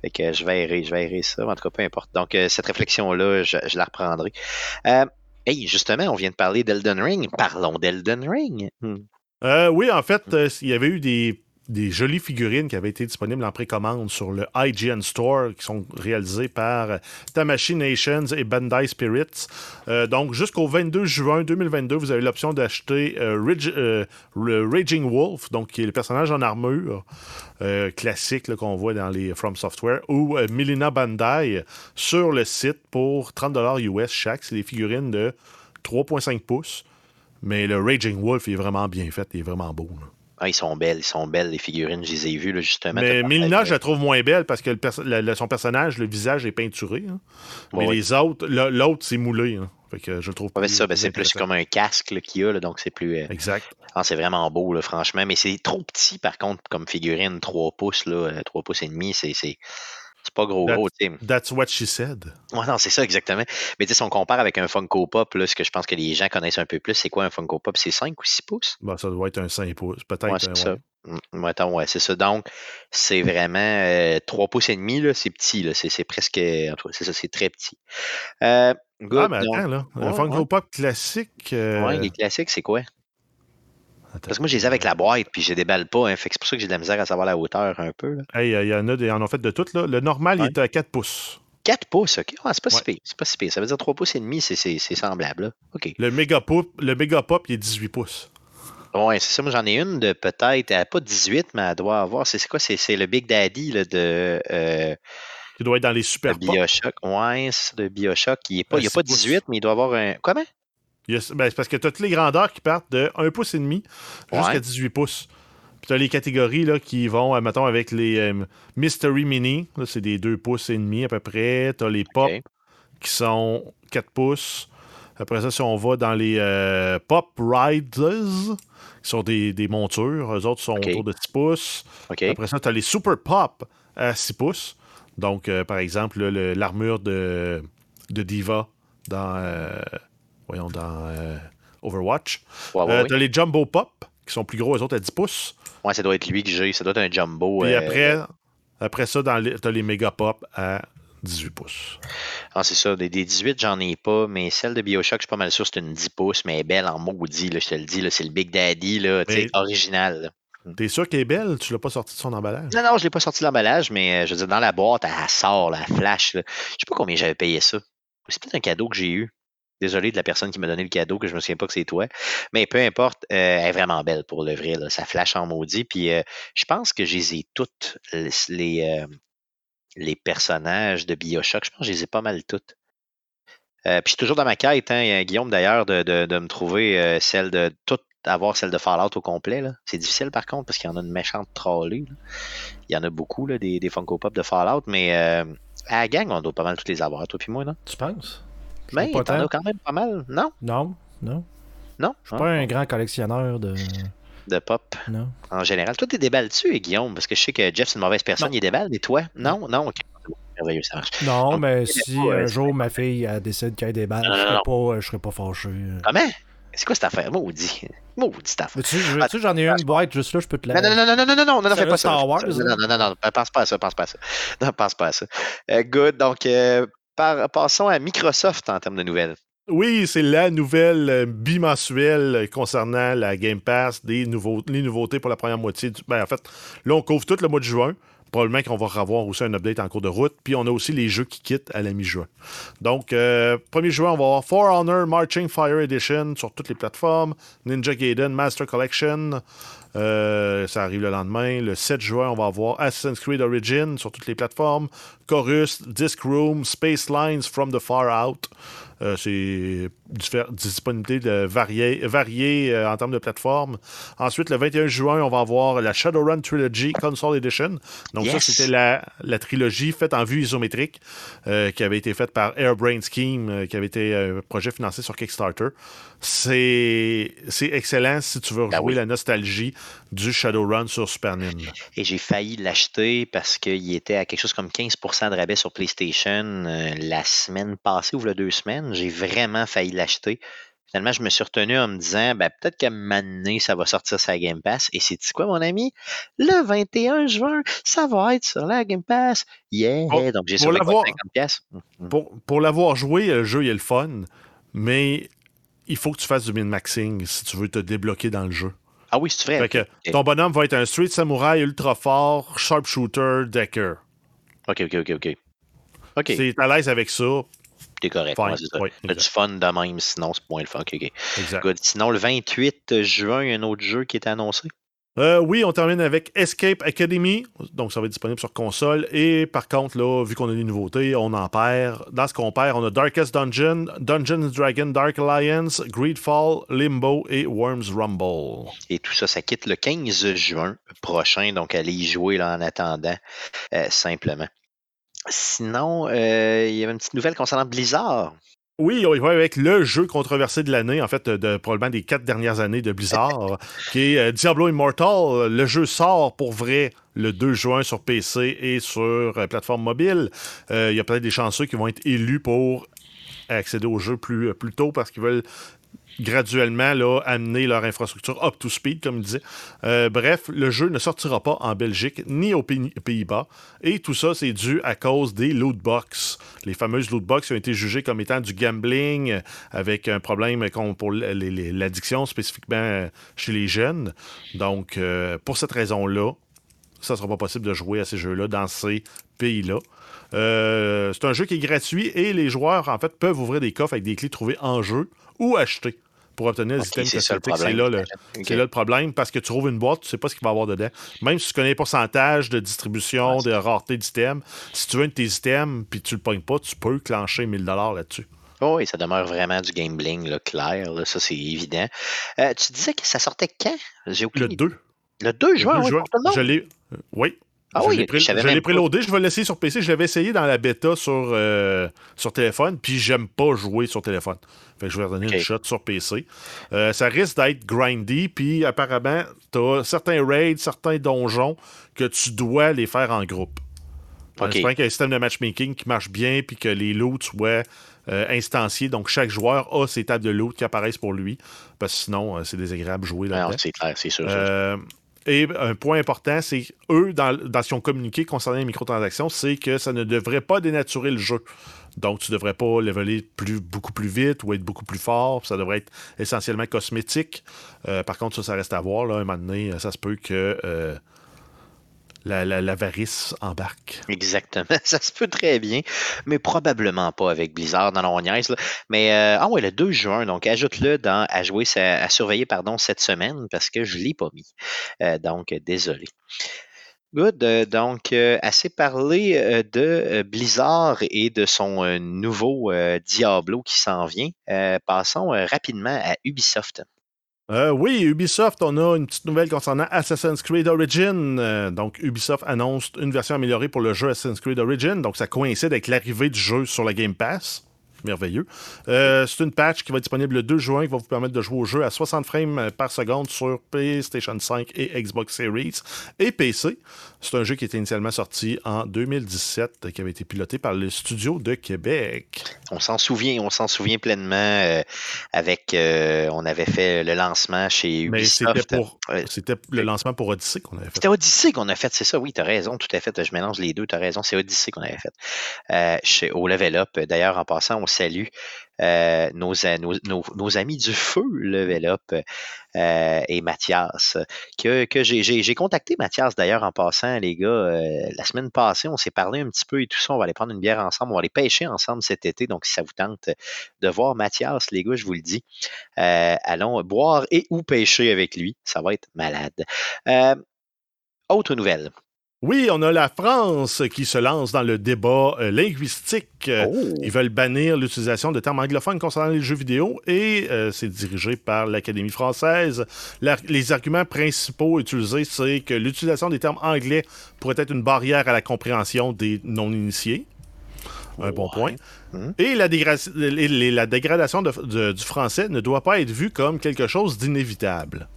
Fait que je vais errer, je vais errer ça. En tout cas, peu importe. Donc, euh, cette réflexion-là, je, la reprendrai. Hey, justement, on vient de parler d'Elden Ring. Parlons d'Elden Ring. Hmm. Oui, en fait, il y avait eu des, des jolies figurines qui avaient été disponibles en précommande sur le IGN Store, qui sont réalisées par Tamashii Nations et Bandai Spirits. Euh, donc, jusqu'au 22 juin 2022, vous avez l'option d'acheter euh, euh, le Raging Wolf, donc qui est le personnage en armure euh, classique qu'on voit dans les From Software, ou euh, Milena Bandai sur le site pour 30$ US chaque. C'est des figurines de 3,5 pouces. Mais le Raging Wolf est vraiment bien fait, il est vraiment beau. Ah, ils sont belles, ils sont belles, les figurines. Je les ai vues, là, justement. Mais parlé je la trouve moins belle parce que le le- son personnage, le visage est peinturé. hein. Mais les autres, l'autre, c'est moulé. hein. Fait que je le trouve Ouais, c'est ça, ben, c'est plus comme un casque qu'il y a, là, donc c'est plus. euh, Exact. ah, c'est vraiment beau, là, franchement. Mais c'est trop petit, par contre, comme figurine, 3 pouces, là, euh, 3 pouces et demi, c'est. C'est... Pas gros That- gros, tu sais. That's what she said. Ouais, non, c'est ça, exactement. Mais tu sais, si on compare avec un Funko Pop, là, ce que je pense que les gens connaissent un peu plus, c'est quoi un Funko Pop? C'est 5 ou 6 pouces? Bon, ça doit être un 5 pouces. Peut-être. Ouais, euh, c'est ça. ouais. Mm, Mettons, ouais, c'est ça. Donc, c'est vraiment euh, 3 pouces et demi, là, c'est petit, là. C'est, presque. En tout cas, c'est ça, c'est très petit. Euh, good, Ah, mais donc- attends, là. Un Ouais, Funko ouais. Pop classique. euh, Ouais, les classiques, c'est quoi? Parce que moi, je les ai avec la boîte, puis je les déballe pas, hein, fait que c'est pour ça que j'ai de la misère à savoir la hauteur un peu. Là. Hey, il y en a des, en ont fait de toutes. Là. Le normal, il est à 4 pouces. 4 pouces, ok. Ah, c'est pas si pire. C'est pas si pire. Ça veut dire 3 pouces et demi, c'est, semblable. Là. OK. Le méga pop, le méga pop, il est 18 pouces. Ouais, c'est ça. Moi, j'en ai une de peut-être, elle a pas 18, mais elle doit avoir. C'est, quoi? C'est, le Big Daddy là, de, euh, Il doit être dans les super pop. Bioshock. Ouais, c'est de Bioshock. Il il a pas 6 pouces. 18, mais il doit avoir un. Comment? Ben, c'est parce que tu as toutes les grandeurs qui partent de 1 pouce et demi jusqu'à Ouais. 18 pouces. Puis tu as les catégories là, qui vont, euh, mettons, avec les euh, Mystery Mini. C'est des 2 pouces et demi à peu près. Tu as les pop qui sont 4 pouces. Après ça, si on va dans les euh, Pop Riders, qui sont des, des montures, eux autres sont autour de 6 pouces. Après ça, tu as les Super Pop à 6 pouces. Donc, euh, par exemple, l'armure de, de Diva dans, voyons, dans euh, Overwatch. Ouais, ouais, Euh, ouais. tu as les Jumbo Pop, qui sont plus gros, eux autres à 10 pouces. Ouais, ça doit être lui que j'ai. Ça doit être un jumbo. Puis euh, après, après ça, tu as les Mega Pop à 18 pouces. Ah, c'est ça. Des, des 18, j'en ai pas, mais celle de Bioshock, je suis pas mal sûr, c'est une 10 pouces, mais elle est belle en maudit, là, je te le dis. là, C'est le Big Daddy, là, Mais- original. là. T'es sûr qu'elle est belle? Tu l'as pas sorti de son emballage? Non, non, je l'ai pas sorti de l'emballage, mais euh, je veux dire, dans la boîte, elle sort, elle flash. là. Je sais pas combien j'avais payé ça. C'est peut-être un cadeau que j'ai eu. Désolé de la personne qui m'a donné le cadeau, que je me souviens pas que c'est toi. Mais peu importe, euh, elle est vraiment belle pour le vrai. Ça flash en maudit. Puis euh, je pense que je les ai toutes, les, euh, les personnages de Bioshock. Je pense que je les ai pas mal toutes. Puis je suis toujours dans ma quête, hein, Guillaume, d'ailleurs, de, de, me trouver celle de toutes avoir celle de Fallout au complet. C'est difficile par contre parce qu'il y en a une méchante trollée. Il y en a beaucoup, des, Funko Pop de Fallout, mais à la gang, on doit pas mal toutes les avoir, toi puis moi, non? Tu penses? Mais sais pas t'en as quand même pas mal, non? Non, non. Non? Je suis pas un grand collectionneur de. De pop Non. en général. Toi, t'es déballes-tu, Guillaume? Parce que je sais que Jeff, c'est une mauvaise personne, Non. il déballe, mais toi? Non? Non? Ok. Merveilleux, ça marche. Non, Donc, mais tu si pas, un euh, jour ma fille elle décide qu'elle Non, je serais pas, je serais pas fâché. Comment? C'est quoi cette affaire? Maudit. Maudit cette affaire. Veux- tu j'en ai une boîte juste là, je peux te la. Non, non, non, non, non, non, non, non, non, fais pas ça. Star Wars, non, non, non, non, pense pas à ça, pense pas à ça. Non, pense pas à ça. Euh, good, donc, euh, passons à Microsoft en termes de nouvelles. Oui, c'est la nouvelle euh, bimensuelle concernant la Game Pass, les nouveautés pour la première moitié. Du, ben, en fait, là, on couvre tout le mois de juin. Probablement qu'on va avoir aussi un update en cours de route. Puis on a aussi les jeux qui quittent à la mi-juin. Donc, euh, 1er juin, on va avoir For Honor Marching Fire Edition sur toutes les plateformes. Ninja Gaiden Master Collection. euh, ça arrive le lendemain. Le 7 juin, on va avoir Assassin's Creed Origin sur toutes les plateformes. Chorus, Disc Room, Space Lines from the Far Out. Euh, c'est disponibilité de variée varié, en termes de plateforme. Ensuite, le 21 juin, on va avoir la Shadowrun Trilogy Console Edition. Donc, ça, c'était la, la, trilogie faite en vue isométrique qui avait été faite par Airbrain Scheme, qui avait été un projet financé sur Kickstarter. C'est excellent si tu veux ben rejouer la nostalgie du Shadowrun sur Super Nintendo. Et j'ai failli l'acheter parce qu'il était à quelque chose comme 15% de rabais sur PlayStation euh, la semaine passée ou il deux semaines. J'ai vraiment failli l'acheter. Finalement, je me suis retenu en me disant, ben, peut-être qu'à un ça va sortir sur la Game Pass. Et c'est quoi, mon ami? Le 21 juin, ça va être sur la Game Pass. Yeah! Donc, j'ai sauvé 50 pièces. Pour, pour l'avoir joué, le jeu, il est le fun, mais il faut que tu fasses du min-maxing si tu veux te débloquer dans le jeu. Ah oui, c'est vrai. Ton bonhomme va être un Street Samurai ultra fort, sharpshooter, decker. OK, OK, OK, OK. OK. Si t'es à l'aise avec ça, t'es correct. T'as du fun de même, sinon c'est moins le fun. Exact. Sinon, le 28 juin, il y a un autre jeu qui est annoncé? Euh, oui, on termine avec Escape Academy. Donc, ça va être disponible sur console. Et par contre, là, vu qu'on a des nouveautés, on en perd. Dans ce qu'on perd, on a Darkest Dungeon, Dungeons Dragon Dark Alliance, Greedfall, Limbo et Worms Rumble. Et tout ça, ça quitte le 15 juin prochain. Donc, allez y jouer là, en attendant, euh, simplement. Sinon, euh, il y avait une petite nouvelle concernant Blizzard. Oui, on y va avec le jeu controversé de l'année, en fait, de probablement des quatre dernières années de Blizzard, qui est euh, Diablo Immortal. Le jeu sort pour vrai le 2 juin sur PC et sur euh, plateforme mobile. Euh, il y a peut-être des chanceux qui vont être élus pour accéder au jeu plus, plus tôt parce qu'ils veulent graduellement là, amener leur infrastructure up to speed, comme il disait. Euh, bref, le jeu ne sortira pas en Belgique ni aux Pays-Bas. Et tout ça, c'est dû à cause des loot box. Les fameuses loot box ont été jugées comme étant du gambling avec un problème pour l'addiction spécifiquement chez les jeunes. Donc, euh, pour cette raison-là, ça ne sera pas possible de jouer à ces jeux-là dans ces pays-là. Euh, c'est un jeu qui est gratuit et les joueurs, en fait, peuvent ouvrir des coffres avec des clés trouvées en jeu ou acheter pour obtenir des système cosmétiques. C'est là, le, là le problème parce que tu trouves une boîte, tu ne sais pas ce qu'il va y avoir dedans. Même si tu connais les pourcentages de distribution, de rareté d'items, si tu veux un de tes items puis tu le pognes pas, tu peux clencher 1000$ là-dessus. Oh oui, ça demeure vraiment du gambling là, clair, ça c'est évident. Euh, tu disais que ça sortait quand? J'ai Le 2. Le 2 juin, le 2 juin. je l'ai. Euh, oui, ah je l'ai préloadé, je vais le laisser sur PC. Je l'avais essayé dans la bêta sur, euh, sur téléphone, puis j'aime pas jouer sur téléphone. Fait que je vais redonner une shot sur PC. Euh, ça risque d'être grindy, puis apparemment, tu as certains raids, certains donjons que tu dois les faire en groupe. Okay. J'espère qu'il y a un système de matchmaking qui marche bien, puis que les loots soient euh, instanciés. Donc, chaque joueur a ses tables de loot qui apparaissent pour lui, parce que sinon, c'est désagréable de jouer là-dedans. c'est clair, c'est sûr. Et un point important, c'est eux, dans, ce qu'ils ont communiqué concernant les microtransactions, c'est que ça ne devrait pas dénaturer le jeu. Donc, tu ne devrais pas leveler beaucoup plus vite ou être beaucoup plus fort. Ça devrait être essentiellement cosmétique. Euh, par contre, ça, ça reste à voir. Là. Un moment donné, ça se peut que euh, l'avarice la, embarque. Exactement. Ça se peut très bien, mais probablement pas avec Blizzard dans la Mais euh, ah ouais, le 2 juin, donc ajoute-le à jouer, à surveiller cette semaine parce que je ne l'ai pas mis. Euh, donc désolé. Good. Euh, donc, assez parlé de Blizzard et de son nouveau Diablo qui s'en vient. passons rapidement à Ubisoft. Euh, oui, Ubisoft, on a une petite nouvelle concernant Assassin's Creed Origin. Euh, donc, Ubisoft annonce une version améliorée pour le jeu Assassin's Creed Origin. Donc, ça coïncide avec l'arrivée du jeu sur la Game Pass merveilleux. Euh, c'est une patch qui va être disponible le 2 juin qui va vous permettre de jouer au jeu à 60 frames par seconde sur PlayStation 5 et Xbox Series et PC. C'est un jeu qui était initialement sorti en 2017, qui avait été piloté par le studio de Québec. On s'en souvient, on s'en souvient pleinement euh, avec, euh, on avait fait le lancement chez Ubisoft. c'était le lancement pour Odyssey qu'on avait fait. C'était Odyssey qu'on a fait, c'est ça, oui, tu as raison, tout à fait, je mélange les deux, tu as raison, c'est Odyssey qu'on avait fait. chez, au Level Up, d'ailleurs, en passant, on salue euh, nos, amis du feu Level Up euh, et Mathias. Que, j'ai contacté Mathias d'ailleurs en passant, les gars, euh, la semaine passée, on s'est parlé un petit peu et tout ça. On va aller prendre une bière ensemble, on va aller pêcher ensemble cet été. Donc, si ça vous tente de voir Mathias, les gars, je vous le dis, allons boire et ou pêcher avec lui. Ça va être malade. autre nouvelle. Oui, on a la France qui se lance dans le débat euh, linguistique. Euh, Oh. Ils veulent bannir l'utilisation de termes anglophones concernant les jeux vidéo et euh, c'est dirigé par l'Académie française. La- les arguments principaux utilisés, c'est que l'utilisation des termes anglais pourrait être une barrière à la compréhension des non-initiés. Un bon point. Mhm. Et la, dégra- dégradation de- de- du français ne doit pas être vue comme quelque chose d'inévitable.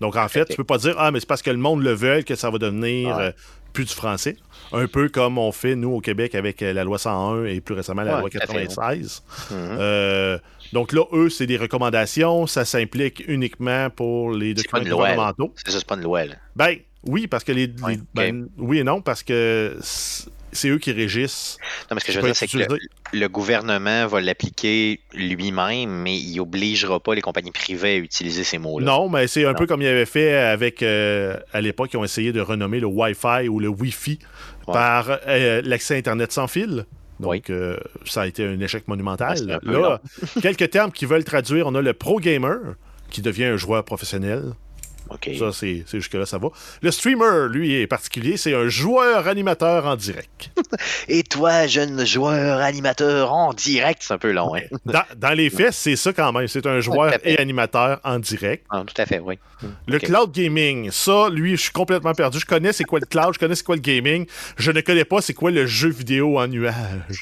Donc, en fait, Ok. tu peux pas dire Ah, mais c'est parce que le monde le veut que ça va devenir Ouais. euh, plus du français. Un peu comme on fait, nous, au Québec, avec euh, la loi 101 et plus récemment la Ouais, loi tout à fait, 96. Mhm. Euh, donc là, eux, c'est des recommandations. Ça s'implique uniquement pour les documents gouvernementaux. C'est c'est pas une loi, là. Ben, oui, parce que les. Ouais, les- ben, Oui et non, parce que c'est eux qui régissent. Non, mais ce que je veux dire, c'est que le, gouvernement va l'appliquer lui-même, mais il obligera pas les compagnies privées à utiliser ces mots-là. Non, mais c'est un Non. peu comme ils avaient fait avec, euh, à l'époque, ils ont essayé de renommer le Wi-Fi ou le Wi-Fi Ouais. par euh, l'accès Internet sans fil. Donc, Oui. euh, ça a été un échec monumental. un peu Là, quelques termes qui veulent traduire. On a le pro gamer, qui devient un joueur professionnel. Ça, c'est jusque-là, ça va. Le streamer, lui, est particulier. C'est un joueur animateur en direct. Et toi, jeune joueur animateur en direct, c'est un peu long, hein? Dans, dans les faits, c'est ça quand même. C'est un joueur et animateur en direct. Ah, tout à fait, oui. Le Ok. cloud gaming, ça, lui, je suis complètement perdu. Je connais c'est quoi le cloud, je connais c'est quoi le gaming. Je ne connais pas c'est quoi le jeu vidéo en nuage.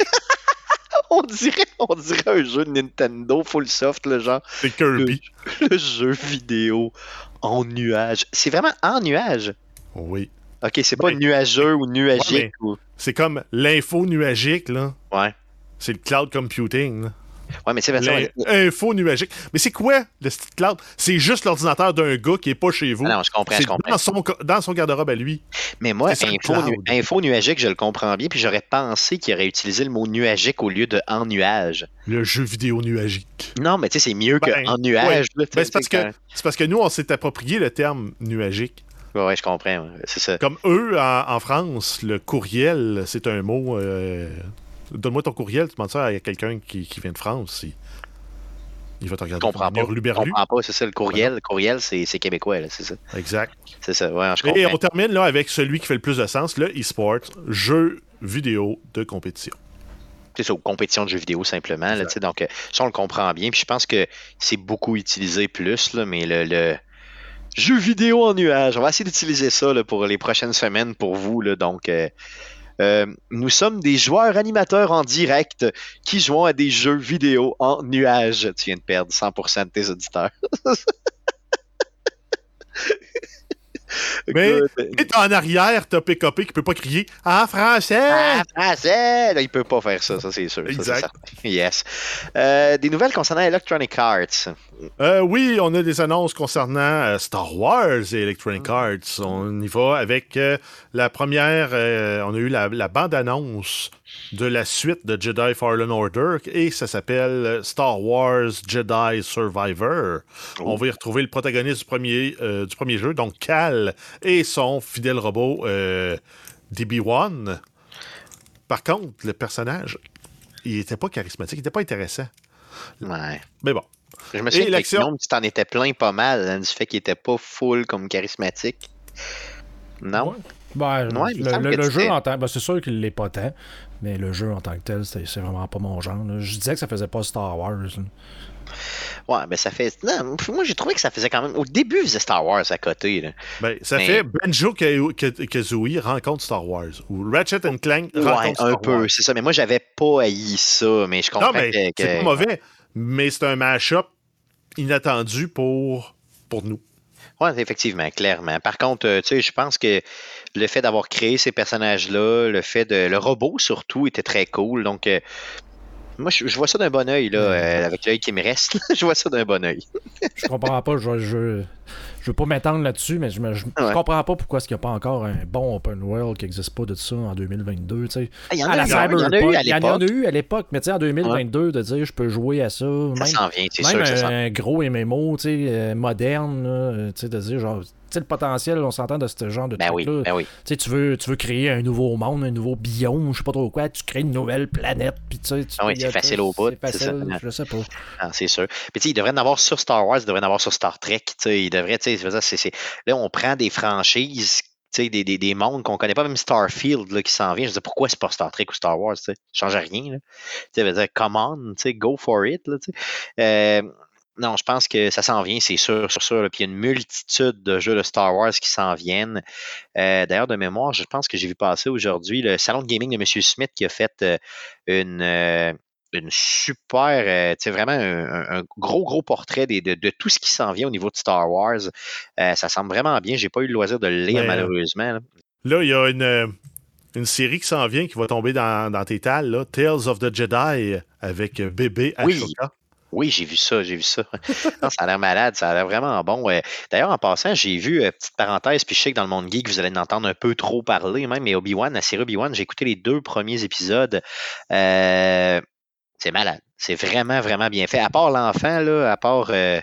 On dirait, on dirait un jeu de Nintendo full soft, le genre. C'est Kirby. Le jeu vidéo en nuage. C'est vraiment en nuage? Oui. Ok, c'est pas Ouais. nuageux ou nuagique. Ouais, ou... C'est comme l'info nuagique, là. Ouais. C'est le cloud computing. là. Ouais, mais Vincent, L'info nuagique. Mais c'est quoi le style cloud? C'est juste l'ordinateur d'un gars qui est pas chez vous. Ah non, je comprends, je C'est comprends. dans son, dans son garde-robe à lui. Mais moi, C'est info, nu- info nuagique, je le comprends bien, puis j'aurais pensé qu'il aurait utilisé le mot nuagique au lieu de en nuage. Le jeu vidéo nuagique. Non, mais tu sais, c'est mieux que Ben, en nuage. Ben, c'est parce quand- que c'est parce que nous, on s'est approprié le terme nuagique. Ouais, ouais, je comprends. C'est ça. Comme eux, en, en France, le courriel, c'est un mot. euh, Donne-moi ton courriel, tu demandes ça à quelqu'un qui, qui vient de France. Il, il va te Je regarder comprends comme pas. Je comprends pas, c'est ça. Le courriel, le courriel c'est québécois, là, c'est ça. Exact. C'est ça, ouais, je comprends. Et on termine là avec celui qui fait le plus de sens, le e-sport, jeu vidéo de compétition. c'est ça, aux compétitions de jeux vidéo simplement. Là, Exact. tu sais, donc, euh, ça, on le comprend bien. Puis je pense que c'est beaucoup utilisé plus, là, mais le, le jeu vidéo en nuage, on va essayer d'utiliser ça là, pour les prochaines semaines pour vous. Là, donc, euh, euh, nous sommes des joueurs animateurs en direct qui jouons à des jeux vidéo en nuage. Tu viens de perdre 100% de tes auditeurs. Mais- Et en arrière, t'as PKP qui peut pas crier En français! Ah, français! Là, il peut pas faire ça, ça c'est sûr. Exact. Yes. Euh, des nouvelles concernant Electronic Arts. Euh, oui, on a des annonces concernant euh, Star Wars et Electronic Arts. On y va avec la première. on a eu la, la bande-annonce de la suite de Jedi Fallen Order et ça s'appelle Star Wars Jedi Survivor. On va y retrouver le protagoniste du premier, euh, du premier jeu, donc Cal, et son fidèle robot euh, DB1. Par contre, le personnage, il était pas charismatique, il était pas intéressant. Ouais. Mais bon. Je me souviens que tu t'en étais plein pas mal hein, du fait qu'il était pas full comme charismatique. Non? Ouais. Ben, Ouais, le, jeu en tant ben, c'est sûr qu'il l'est pas tant, mais le jeu en tant que tel, c'est vraiment pas mon genre. là. Je disais que ça faisait pas Star Wars. là. Ouais, mais ça fait. Non, moi j'ai trouvé que ça faisait quand même. Au début, il faisait Star Wars à côté. Là. Ben, ça Mais- fait Ka- Kazooie rencontre Star Wars ou Ratchet and Clank Ouais, rencontre un Star peu, Wars. c'est ça. Mais moi, j'avais pas haï ça, mais je comprends Non, mais que. c'est pas mauvais, mais c'est un mash-up inattendu pour, pour nous. Ouais, effectivement, clairement. Par contre, euh, tu sais, je pense que le fait d'avoir créé ces personnages-là, le fait de. Le robot surtout était très cool. Donc, euh, moi, je, je vois ça d'un bon oeil, là, euh, avec l'œil qui me reste. je vois ça d'un bon oeil. Je comprends pas, je, je, je veux pas m'étendre là-dessus, mais je, me- je, je Ouais. comprends pas pourquoi est-ce qu'il n'y a pas encore un bon open world qui n'existe pas de ça en 2022. tu sais. Ah, Il y en À a, la eu un, il y en a eu à en- il y en l'époque. a eu à l'époque, mais tu sais, en 2022, de dire je peux jouer à ça, même, Ça s'en vient, c'est même sûr que ça un, gros MMO, tu sais, euh, moderne, là, euh, tu sais, de dire genre, tu sais, le potentiel, on s'entend de ce genre de Ben oui, truc-là. ben oui. Tu sais, tu veux, tu veux créer un nouveau monde, un nouveau biome, je sais pas trop quoi, tu crées une nouvelle planète, puis tu sais, tu Ah oui, c'est facile au bout, C'est ça. facile, je sais pas. Ah, c'est sûr. Puis tu sais, il devrait en avoir sur Star Wars, il devrait en avoir sur Star Trek. Tu sais, devrait, tu sais, là, on prend des franchises. tu des, des, des, mondes qu'on connaît pas, même Starfield là, qui s'en vient. Je dis pourquoi c'est pas Star Trek ou Star Wars? Ça change rien. Là. Tu dire, come on, go for it. Là, euh, non, je pense que ça s'en vient, c'est sûr, sur sûr. Puis il y a une multitude de jeux de Star Wars qui s'en viennent. Euh, d'ailleurs, de mémoire, je pense que j'ai vu passer aujourd'hui le salon de gaming de M. Smith qui a fait euh, une, euh, une super, tu sais, vraiment un, gros, gros portrait de, tout ce qui s'en vient au niveau de Star Wars. ça semble vraiment bien. J'ai pas eu le loisir de le lire, malheureusement. Là. il y a une, une série qui s'en vient qui va tomber dans, dans tes tales, là, Tales of the Jedi avec bébé Ashoka. Oui, j'ai vu ça, j'ai vu ça. ça a l'air malade, ça a l'air vraiment bon. D'ailleurs, en passant, j'ai vu, euh, petite parenthèse, puis je sais que dans le monde geek, vous allez en entendre un peu trop parler, même, mais Obi-Wan, la série Obi-Wan, j'ai écouté les deux premiers épisodes. Euh, c'est malade. C'est vraiment, vraiment bien fait. À part l'enfant, là, à part euh,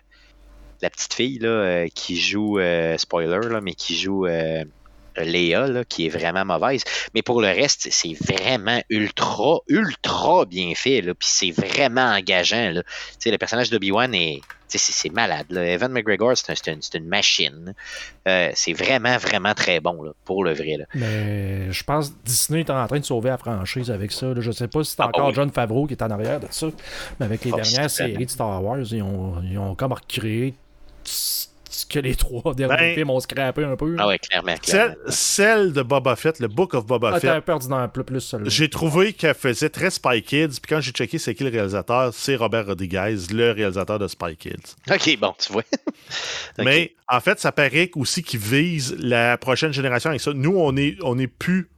la petite fille là, qui joue, spoiler, là, mais qui joue Léa, là, qui est vraiment mauvaise. Mais pour le reste, c'est vraiment ultra, ultra bien fait. Puis c'est vraiment engageant. Là. Le personnage d'Obi-Wan est. C'est malade. Là. Evan McGregor, c'est une machine. Euh, c'est vraiment, vraiment très bon là, pour le vrai. Là. Mais je pense que Disney est en train de sauver la franchise avec ça. Je ne sais pas si c'est ah, encore John Favreau qui est en arrière de ça. Mais avec les dernières séries de Star Wars, ils ont, ils ont comme recréé que les trois derniers ben, films ont scrappé un peu. Ah ouais, clairement. Celle, de Boba Fett, le Book of Boba ah, Fett. perdu dans un peu plus J'ai trouvé qu'elle faisait très Spy Kids. Puis quand j'ai checké c'est qui le réalisateur, c'est Robert Rodriguez, le réalisateur de Spy Kids. Ok, bon, tu vois. Mais en fait, ça paraît aussi qu'il vise la prochaine génération avec ça. Nous, on est, on est plus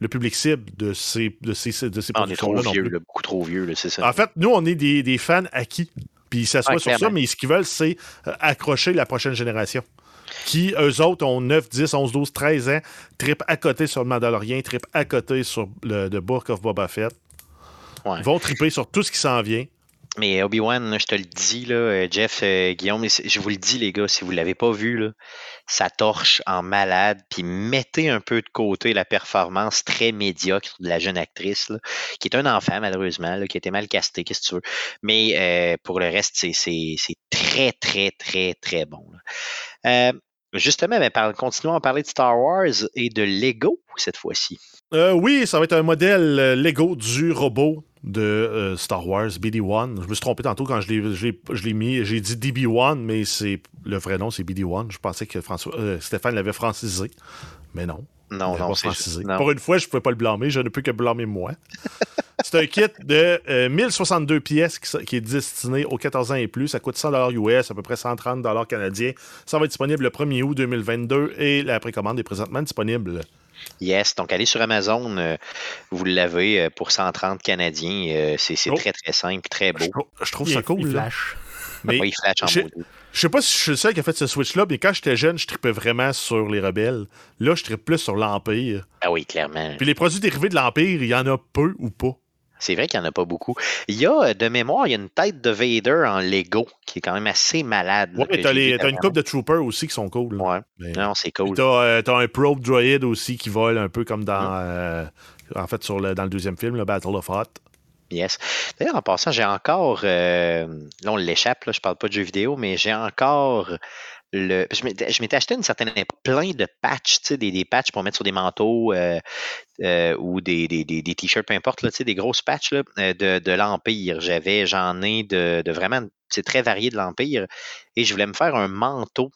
le public cible de ces, de ces, de ces ah, On est trop vieux, beaucoup trop vieux, c'est ça. En fait, nous, on est des, des fans acquis puis ils s'assoient sur ça, mais ce qu'ils veulent, c'est euh, accrocher la prochaine génération. Qui, eux autres, ont 9, 10, 11, 12, 13 ans, trip à côté sur le Mandalorian, trip à côté sur le The Book of Boba Fett. Ils vont triper sur tout ce qui s'en vient. Mais Obi-Wan, je te le dis, là, euh, Jeff, euh, Guillaume, je vous le dis, les gars, si vous ne l'avez pas vu, là, ça torche en malade, puis mettez un peu de côté la performance très médiocre de la jeune actrice, qui est un enfant, malheureusement, qui a été mal castée, qu'est-ce que tu veux. Mais euh, pour le reste, c'est très, très, très, très bon. justement, ben, continuons à parler de Star Wars et de Lego cette fois-ci. oui, ça va être un modèle Lego du robot de euh, Star Wars, BD-1. Je me suis trompé tantôt quand je l'ai mis. J'ai dit DB-1, mais c'est le vrai nom, c'est BD-1. Je pensais que François, euh, Stéphane l'avait francisé. Mais non. Non, non, francisé. Pour une fois, je ne pouvais pas le blâmer. Je ne peux que blâmer moi. c'est un kit de 1062 euh, pièces qui, est destiné aux 14 ans et plus. Ça coûte 100 US, à peu près 130 canadiens. Ça va être disponible le 1er août 2022 et la précommande est présentement disponible Yes, donc allez sur Amazon, euh, vous l'avez euh, pour 130 Canadiens. Euh, c'est oh. très très simple, très beau. Je, trouve ça cool. Il flash. Mais oui, il flash en je, je sais pas si je suis le seul qui a fait ce switch-là, mais quand j'étais jeune, je tripais vraiment sur les rebelles. Là, je tripe plus sur l'Empire. Ah oui, clairement. Puis les produits dérivés de l'Empire, il y en a peu ou pas. C'est vrai qu'il n'y en a pas beaucoup. Il y a, de mémoire, il y a une tête de Vader en Lego qui est quand même assez malade. Ouais, t'as, une coupe de troopers aussi qui sont cool. Ouais. Non, c'est cool. T'as, euh, as un probe droid aussi qui vole un peu comme dans. Euh, en fait, sur le, dans le deuxième film, le Battle of Hot. Yes. D'ailleurs, en passant, j'ai encore. Euh, là, on l'échappe, là, je parle pas de jeux vidéo, mais j'ai encore je m'étais acheté une certaine plein de patchs, des, patchs pour mettre sur des manteaux euh, euh, ou des, t-shirts, peu importe, des grosses patchs euh, de, l'Empire. J'avais, j'en ai de, vraiment, très varié de l'Empire. Et je voulais me faire un manteau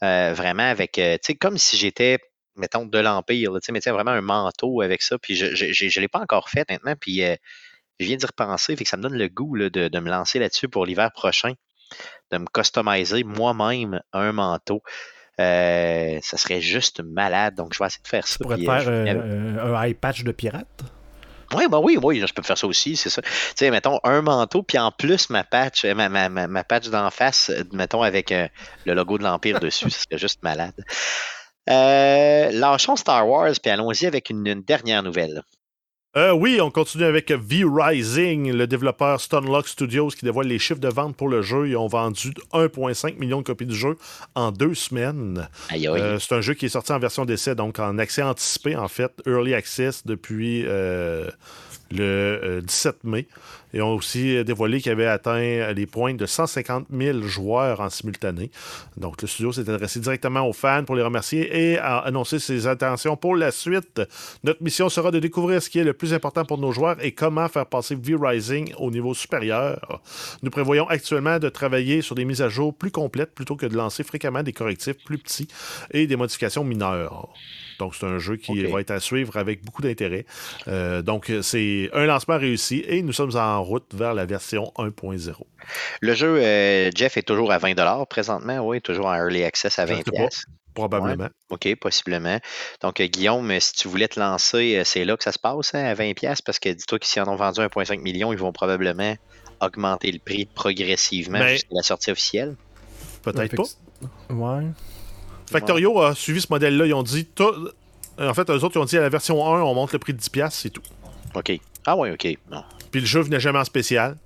vraiment avec, comme si j'étais, mettons, de l'Empire, mais vraiment un manteau avec ça. Puis je ne l'ai pas encore fait maintenant. Puis je viens d'y repenser, que ça me donne le goût de me lancer là-dessus pour l'hiver prochain de me customiser moi-même un manteau. Euh, ça serait juste malade. Donc, je vais essayer de faire ça. Tu pourrais te faire euh, un eye patch de pirate? Oui, ben oui, oui, je peux faire ça aussi, c'est ça. Tu sais, mettons, un manteau, puis en plus, ma patch, ma, ma, ma, patch d'en face, mettons, avec euh, le logo de l'Empire dessus, ce serait juste malade. lâchons Star Wars, puis allons-y avec une dernière nouvelle. Euh, oui, on continue avec V-Rising, le développeur Stunlock Studios qui dévoile les chiffres de vente pour le jeu. Ils ont vendu 1,5 million de copies du jeu en deux semaines. Euh, c'est un jeu qui est sorti en version d'essai, donc en accès anticipé, en fait, Early Access depuis euh, le 17 mai. Ils ont aussi dévoilé qu'ils avaient atteint les points de 150 000 joueurs en simultané. Donc, le studio s'est adressé directement aux fans pour les remercier et a annoncé ses intentions pour la suite. Notre mission sera de découvrir ce qui est le plus important pour nos joueurs et comment faire passer V-Rising au niveau supérieur. Nous prévoyons actuellement de travailler sur des mises à jour plus complètes plutôt que de lancer fréquemment des correctifs plus petits et des modifications mineures. Donc, c'est un jeu qui va être à suivre avec beaucoup d'intérêt. Euh, donc, c'est un lancement réussi et nous sommes en route vers la version 1.0. Le jeu, euh, Jeff, est toujours à 20 présentement, oui, toujours en early access à 20 Probablement. OK, possiblement. Donc, euh, Guillaume, si tu voulais te lancer, c'est là que ça se passe, hein, à 20 parce que dis-toi qu'ils en ont vendu 1,5 million, ils vont probablement augmenter le prix progressivement ben jusqu'à la sortie officielle. Peut-être pas. Ouais. Factorio a suivi ce modèle-là. Ils ont dit. En fait, eux autres, ils ont dit à la version 1, on monte le prix de 10$, c'est tout. OK. Ah ouais, OK. Non. Puis le jeu venait jamais en spécial.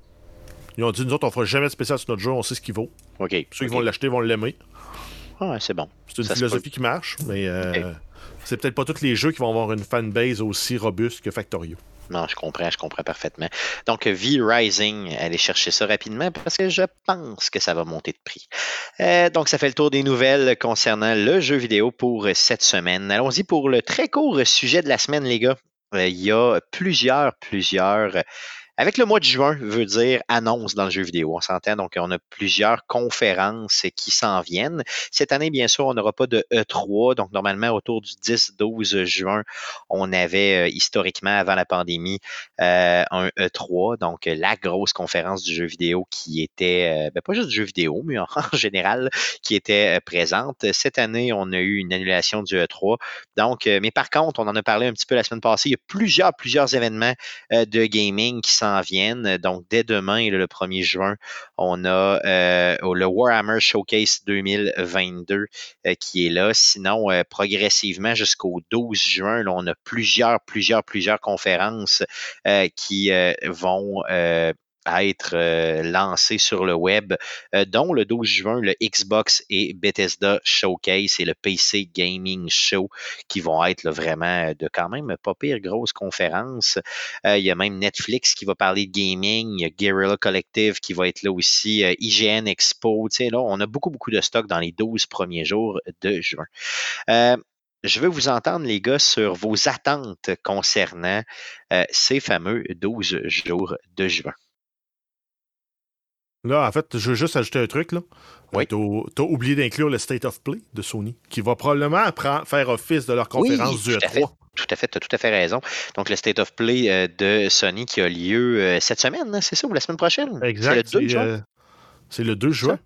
Ils ont dit, nous autres, on fera jamais de spécial sur notre jeu, on sait ce qu'il vaut. OK. Ceux qui vont l'acheter vont l'aimer. Ah, c'est bon. C'est une philosophie qui marche, mais euh, c'est peut-être pas tous les jeux qui vont avoir une fanbase aussi robuste que Factorio. Non, je comprends, je comprends parfaitement. Donc, V-Rising, allez chercher ça rapidement parce que je pense que ça va monter de prix. Euh, donc, ça fait le tour des nouvelles concernant le jeu vidéo pour cette semaine. Allons-y pour le très court sujet de la semaine, les gars. Euh, il y a plusieurs, plusieurs avec le mois de juin, veut dire annonce dans le jeu vidéo. On s'entend, donc on a plusieurs conférences qui s'en viennent. Cette année, bien sûr, on n'aura pas de E3, donc normalement autour du 10-12 juin, on avait euh, historiquement, avant la pandémie, euh, un E3, donc la grosse conférence du jeu vidéo qui était, euh, ben, pas juste du jeu vidéo, mais en, général, qui était présente. Cette année, on a eu une annulation du E3. Donc, mais par contre, on en a parlé un petit peu la semaine passée, il y a plusieurs, plusieurs événements de gaming qui sont viennent. Donc, dès demain, le 1er juin, on a euh, le Warhammer Showcase 2022 euh, qui est là. Sinon, euh, progressivement, jusqu'au 12 juin, on a plusieurs, plusieurs, plusieurs conférences qui vont à être euh, lancé sur le web, euh, dont le 12 juin, le Xbox et Bethesda Showcase et le PC Gaming Show, qui vont être vraiment de quand même pas pire grosse conférence. Euh, il y a même Netflix qui va parler de gaming, il y a Guerrilla Collective qui va être là aussi, IGN Expo, là, on a beaucoup, beaucoup de stock dans les 12 premiers jours de juin. je veux vous entendre, les gars, sur vos attentes concernant ces fameux 12 jours de juin. Là, en fait, je veux juste ajouter un truc. Là. Oui. Euh, tu as, oublié d'inclure le State of Play de Sony, qui va probablement faire office de leur conférence du E3. Tout à fait, tu as tout à fait raison. Donc, le State of Play euh, de Sony qui a lieu euh, cette semaine, hein, c'est ça, ou la semaine prochaine? Exact. C'est le 2 juin? c'est le 2 juin.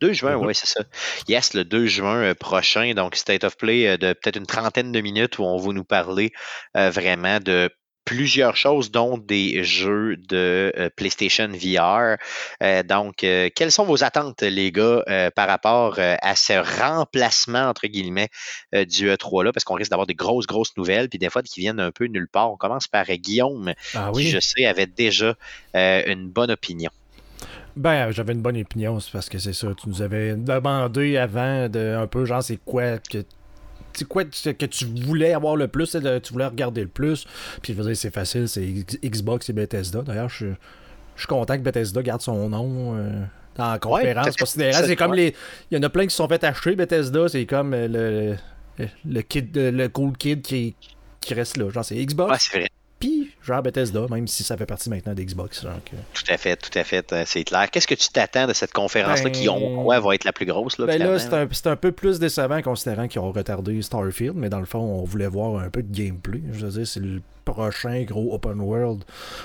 2 juin, oui, c'est ça. Yes, le 2 juin prochain, donc State of Play de peut-être une trentaine de minutes où on va nous parler vraiment de plusieurs choses, dont des jeux de euh, PlayStation VR. Euh, donc, euh, quelles sont vos attentes, les gars, par rapport à ce remplacement, entre guillemets, du E3-là? Parce qu'on risque d'avoir des grosses, grosses nouvelles, puis des fois qui viennent un peu nulle part. On commence par Guillaume, ah qui, je sais, avait déjà une bonne opinion. Ben, j'avais une bonne opinion, c'est parce que c'est ça. Tu nous avais demandé avant de un peu, genre, c'est quoi que quoi que tu voulais avoir le plus, tu voulais regarder le plus. Puis je veux dire, c'est facile, c'est Xbox et Bethesda. D'ailleurs, je, suis content que Bethesda garde son nom. Euh, la conférence c'est comme les. Il y en a plein qui se sont fait acheter Bethesda, c'est comme euh, le, le kid, le cool kid qui, qui reste là. Genre, c'est Xbox. Ouais, c'est vrai genre Bethesda, même si ça fait partie maintenant d'Xbox. Euh. Tout à fait, tout à fait, euh, c'est clair. Qu'est-ce que tu t'attends de cette conférence-là qui, on croit, va être la plus grosse? Là, ben là, c'est un, peu plus décevant considérant qu'ils ont retardé Starfield, mais dans le fond, on voulait voir un peu de gameplay. Je veux dire, c'est le prochain gros open world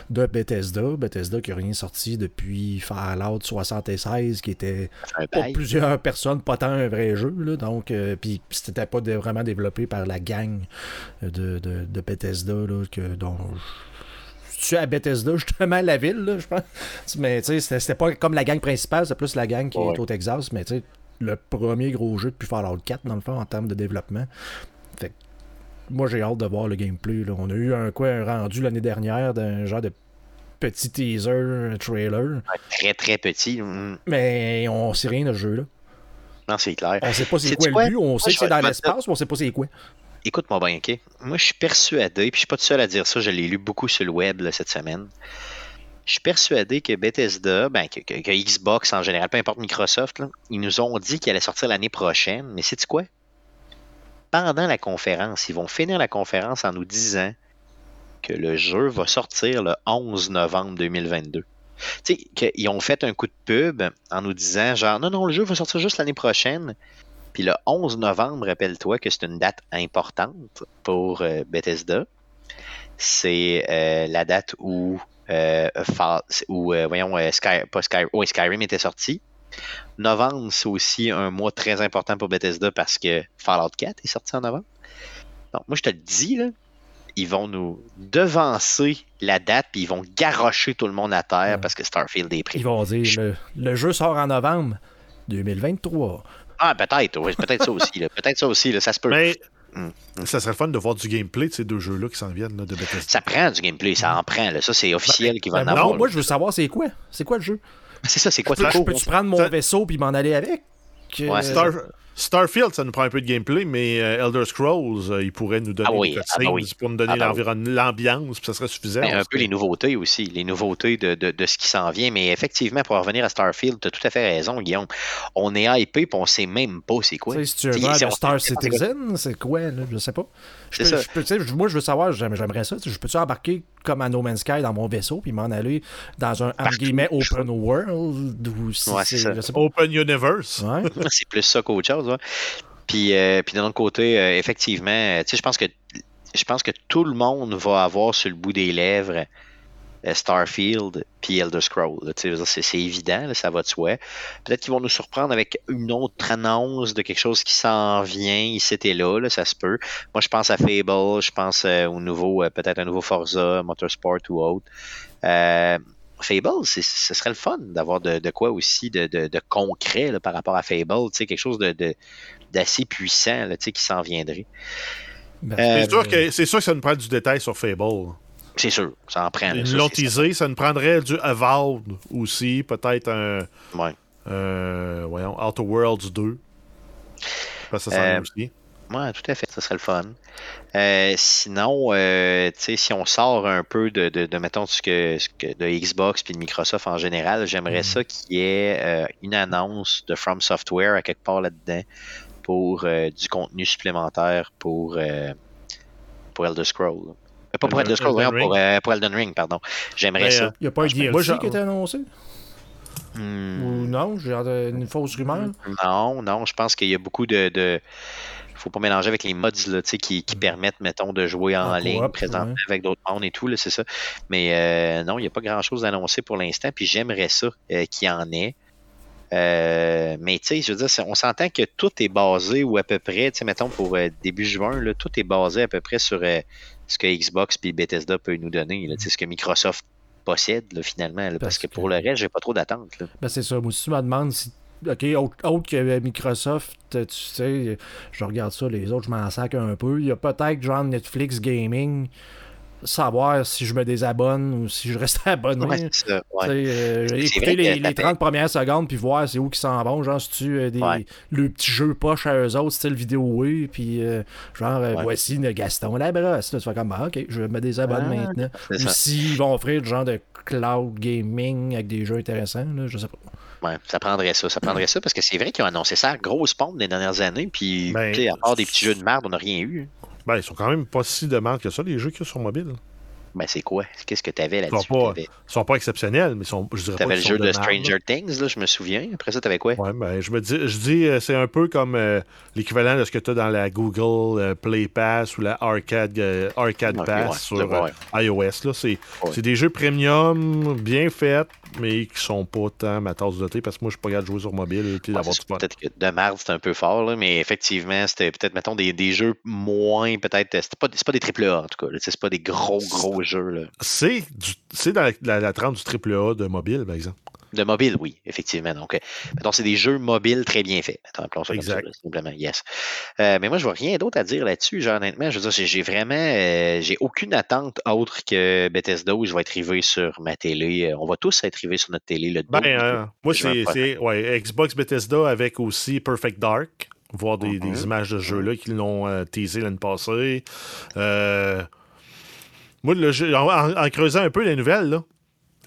de Bethesda. Bethesda qui n'a rien sorti depuis Fallout 76, qui était pour plusieurs personnes pas tant un vrai jeu. Là, donc, euh, puis c'était pas vraiment développé par la gang de, de, Bethesda là, que, dont tu à Bethesda, justement, la ville, je pense. Mais tu sais, c'était pas comme la gang principale, c'est plus la gang qui est au Texas, mais tu sais, le premier gros jeu depuis Fallout 4, dans le fond, en termes de développement. Fait moi, j'ai hâte de voir le gameplay. Là. On a eu un, quoi, un rendu l'année dernière d'un genre de petit teaser, trailer. Très, très petit. Mm. Mais on sait rien de ce jeu-là. Non, c'est clair. On sait pas c'est quoi, le but. On sait que c'est dans l'espace, mais on sait pas c'est quoi. Écoute-moi bien, OK? Moi, je suis persuadé, puis je suis pas tout seul à dire ça, je l'ai lu beaucoup sur le web cette semaine. je suis persuadé que Bethesda, ben, que, Xbox en général, peu importe Microsoft, ils nous ont dit qu'il allait sortir l'année prochaine. Mais c'est quoi? Pendant la conférence, ils vont finir la conférence en nous disant que le jeu va sortir le 11 novembre 2022. Tu sais, qu'ils ont fait un coup de pub en nous disant genre non, non, le jeu va sortir juste l'année prochaine. Puis le 11 novembre, rappelle-toi que c'est une date importante pour euh, Bethesda. C'est euh, la date où euh, où, voyons, Sky, Skyrim était sorti. Novembre, c'est aussi un mois très important pour Bethesda parce que Fallout 4 est sorti en novembre. Donc, moi, je te le dis, là, ils vont nous devancer la date, puis ils vont garrocher tout le monde à terre parce que Starfield est pris. Ils vont dire, le, jeu sort en novembre 2023. Ah, peut-être, oui, peut-être ça aussi. Peut-être ça aussi, ça se peut. Mm. Ça serait fun de voir du gameplay de ces deux jeux-là qui s'en viennent de Bethesda. Ça prend du gameplay, ça en prend. Ça, c'est officiel ben, qu'il va ben, en avoir. Non, moi, je veux savoir c'est quoi. C'est quoi le jeu? C'est ça, c'est quoi? Je peux-tu prendre mon vaisseau puis m'en aller avec? Ouais, Starfield, ça nous prend un peu de gameplay, mais euh, Elder Scrolls, euh, il pourrait nous donner ah des ah bah pour nous donner ah bah l'ambiance, puis ça serait suffisant. un peu les nouveautés aussi, les nouveautés de, de, de ce qui s'en vient. Mais effectivement, pour revenir à Starfield, tu as tout à fait raison, Guillaume. On est hypé, puis on sait même pas c'est quoi. Si tu veux Star Citizen, c'est quoi, là? Je sais pas. Je peux, moi, je veux savoir, j'aimerais ça. Je peux-tu embarquer comme à No Man's Sky dans mon vaisseau, puis m'en aller dans un, entre guillemets, open world, ou si ouais, c'est Open universe. Ouais. c'est plus ça qu'autre chose. Puis, euh, puis d'un autre côté, euh, effectivement, je pense que je pense que tout le monde va avoir sur le bout des lèvres euh, Starfield puis Elder Scrolls. C'est évident, ça va de soi. Peut-être qu'ils vont nous surprendre avec une autre annonce de quelque chose qui s'en vient c'était là, là, ça se peut. Moi, je pense à Fable, je pense au nouveau, peut-être un nouveau Forza, Motorsport ou autre. Fable, ce serait le fun d'avoir de, quoi aussi de, concret par rapport à Fable, quelque chose d'assez puissant qui s'en viendrait. Ben, c'est sûr, que, sûr que ça nous prend du détail sur Fable. C'est sûr, ça en prend. Ils l'ont teasé, ça nous prendrait du Avowed aussi, peut-être un. Ouais. Euh, voyons, Outer Worlds 2. Ça, ça euh, aussi. Oui, tout à fait, ça serait le fun. Euh, sinon, euh, si on sort un peu de, de, de mettons, ce que, ce que, de Xbox puis de Microsoft en général, j'aimerais mm. ça qu'il y ait euh, une annonce de From Software à quelque part là-dedans pour euh, du contenu supplémentaire pour, pour Elder Scrolls. pas pour Elder Scrolls, pour, pour, Elden Ring, pardon. J'aimerais ça. Il n'y a pas un DLC qui était annoncé? Hmm. Ou non? J'ai une fausse rumeur? Non, non, je pense qu'il y a beaucoup de, de faut pas mélanger avec les mods là, qui, qui permettent, mettons, de jouer en, ligne présentement avec d'autres mondes et tout, c'est ça. Mais euh, non, il n'y a pas grand-chose d'annoncé pour l'instant, puis j'aimerais ça euh, qu'il y en ait. Euh, mais tu sais, je veux dire, on s'entend que tout est basé ou à peu près, tu sais, mettons pour début juin, là, tout est basé à peu près sur ce que Xbox et Bethesda peut nous donner, là, ce que Microsoft possède finalement, parce, que, pour le reste, j'ai pas trop d'attente. Ben c'est ça. Moi, si tu me demandes si OK, autre, que Microsoft, tu sais, je regarde ça, les autres, je m'en sac un peu. Il y a peut-être genre Netflix Gaming, savoir si je me désabonne ou si je reste abonné. Ouais, ça, euh, écouter les, 30 premières secondes puis voir c'est où qui s'en vont. Genre, si tu euh, des, le petit jeu poche à eux autres, style vidéo oui, puis euh, genre, voici le Gaston la brosse. tu fais comme, ah, OK, je me désabonne ah, maintenant. Ou s'ils vont offrir du genre de cloud gaming avec des jeux intéressants, là, je sais pas. Ouais, ça prendrait ça. Ça prendrait ça parce que c'est vrai qu'ils ont annoncé ça à grosse pompe les dernières années. Puis, ben, à part des petits jeux de merde, on n'a rien eu. Ben, ils sont quand même pas si de merde que ça, les jeux qu'il y a sur mobile. Ben, c'est quoi? Qu'est-ce que tu avais là-dessus? Ils sont, sont pas exceptionnels, mais sont, je dirais pas. T'avais le jeu de, Stranger Things, là, je me souviens. Après ça, t'avais quoi? Ouais, ben, je me dis, je dis euh, c'est un peu comme euh, l'équivalent de ce que tu as dans la Google euh, Play Pass ou la Arcade, Arcade Pass sur iOS. Là. C'est, c'est des jeux premium, bien faits, mais qui sont pas tant ma tasse de thé parce que moi, je suis pas de jouer sur mobile et d'avoir du Peut-être que de merde, c'est un peu fort, là, mais effectivement, c'était peut-être, mettons, des, des jeux moins, peut-être. C'est pas, pas des AAA, en tout cas. C'est pas des gros, gros jeux. C'est, dans la, la, trame du AAA de mobile, par exemple. De mobile, oui, effectivement. Donc, euh, c'est des jeux mobiles très bien faits. Attends, ça exact. simplement. Yes. Euh, mais moi, je vois rien d'autre à dire là-dessus. Genre, honnêtement, je veux dire, j'ai vraiment, euh, j'ai aucune attente autre que Bethesda où je vais être arrivé sur ma télé. On va tous être arrivés sur notre télé. Le ben, moi, c'est ouais, Xbox Bethesda avec aussi Perfect Dark. Voir des, des mm-hmm. images de jeux-là qui l'ont teasé l'année passée. Moi, en, creusant un peu les nouvelles, là,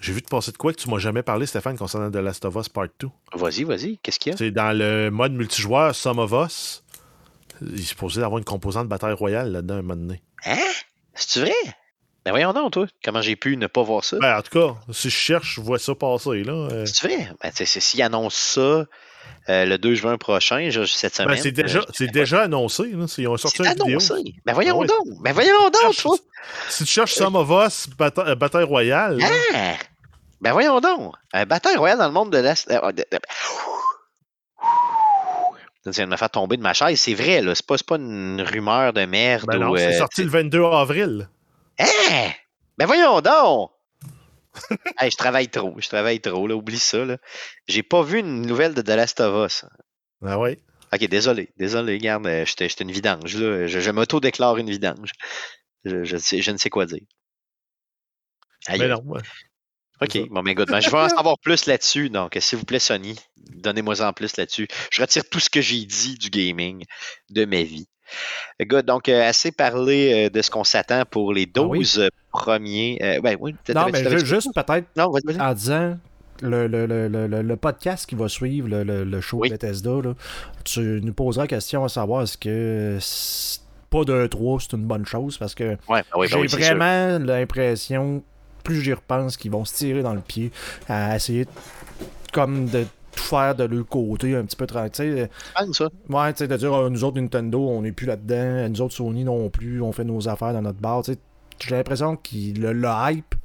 J'ai vu te passer de quoi que tu m'as jamais parlé, Stéphane, concernant The Last of Us Part 2. Vas-y, vas-y. Qu'est-ce qu'il y a? C'est dans le mode multijoueur Some of Us. Il est supposé avoir une composante bataille royale là-dedans un moment donné. Hein? C'est vrai? Ben voyons donc, toi. Comment j'ai pu ne pas voir ça? Ben, en tout cas, si je cherche, je vois ça passer. là. Euh, C'est vrai? Ben, s'ils annoncent ça euh, le 2 juin prochain, je- cette semaine. ben, c'est déjà, euh, c'est déjà annoncé. Là. Ils ont sorti c'est une vidéo. annoncé. Ben voyons Ah ouais. donc. Ben voyons donc, Cherche- toi. Si tu cherches Some of Us bata- euh, bataille royale, là, Ah! Ben voyons donc. Un bataille royale dans le monde de l'Est. euh, Ça me faire tomber de ma chaise. C'est vrai, là. C'est pas, une rumeur de merde. ben c'est euh, sorti le 22 avril. Hein? Ben voyons donc! Hey, je travaille trop, je travaille trop, là, oublie ça. Là. J'ai pas vu une nouvelle de The Last of Us. Ah ouais. Ok, désolé, désolé, regarde, euh, j'étais une vidange, là. Je, je m'auto-déclare une vidange. Je, je, sais- je ne sais quoi dire. Aïe, Mais non. ouais. Ok, bon, ben, good. Ben, je veux en savoir plus là-dessus. Donc, s'il vous plaît, Sony, donnez-moi en plus là-dessus. Je retire tout ce que j'ai dit du gaming de ma vie. Good, donc, euh, assez parlé euh, de ce qu'on s'attend pour les Ah oui? 12 premiers. euh, ben, oui, peut-être Non, mais juste peut-être en disant le, le, le, le, podcast qui va suivre, le, le, le show Oui. Bethesda, là, tu nous poseras la question à savoir est-ce que pas de 3 c'est une bonne chose parce que Ouais, ben oui, ben j'ai oui, vraiment l'impression, plus j'y repense, qu'ils vont se tirer dans le pied à essayer de- comme de tout faire de leur côté un petit peu tranquille. Pense, ça. Ouais, tu sais, de dire, Ah, nous autres, Nintendo, on n'est plus là-dedans, nous autres, Sony non plus, on fait nos affaires dans notre bar. tu sais. J'ai l'impression que le, le hype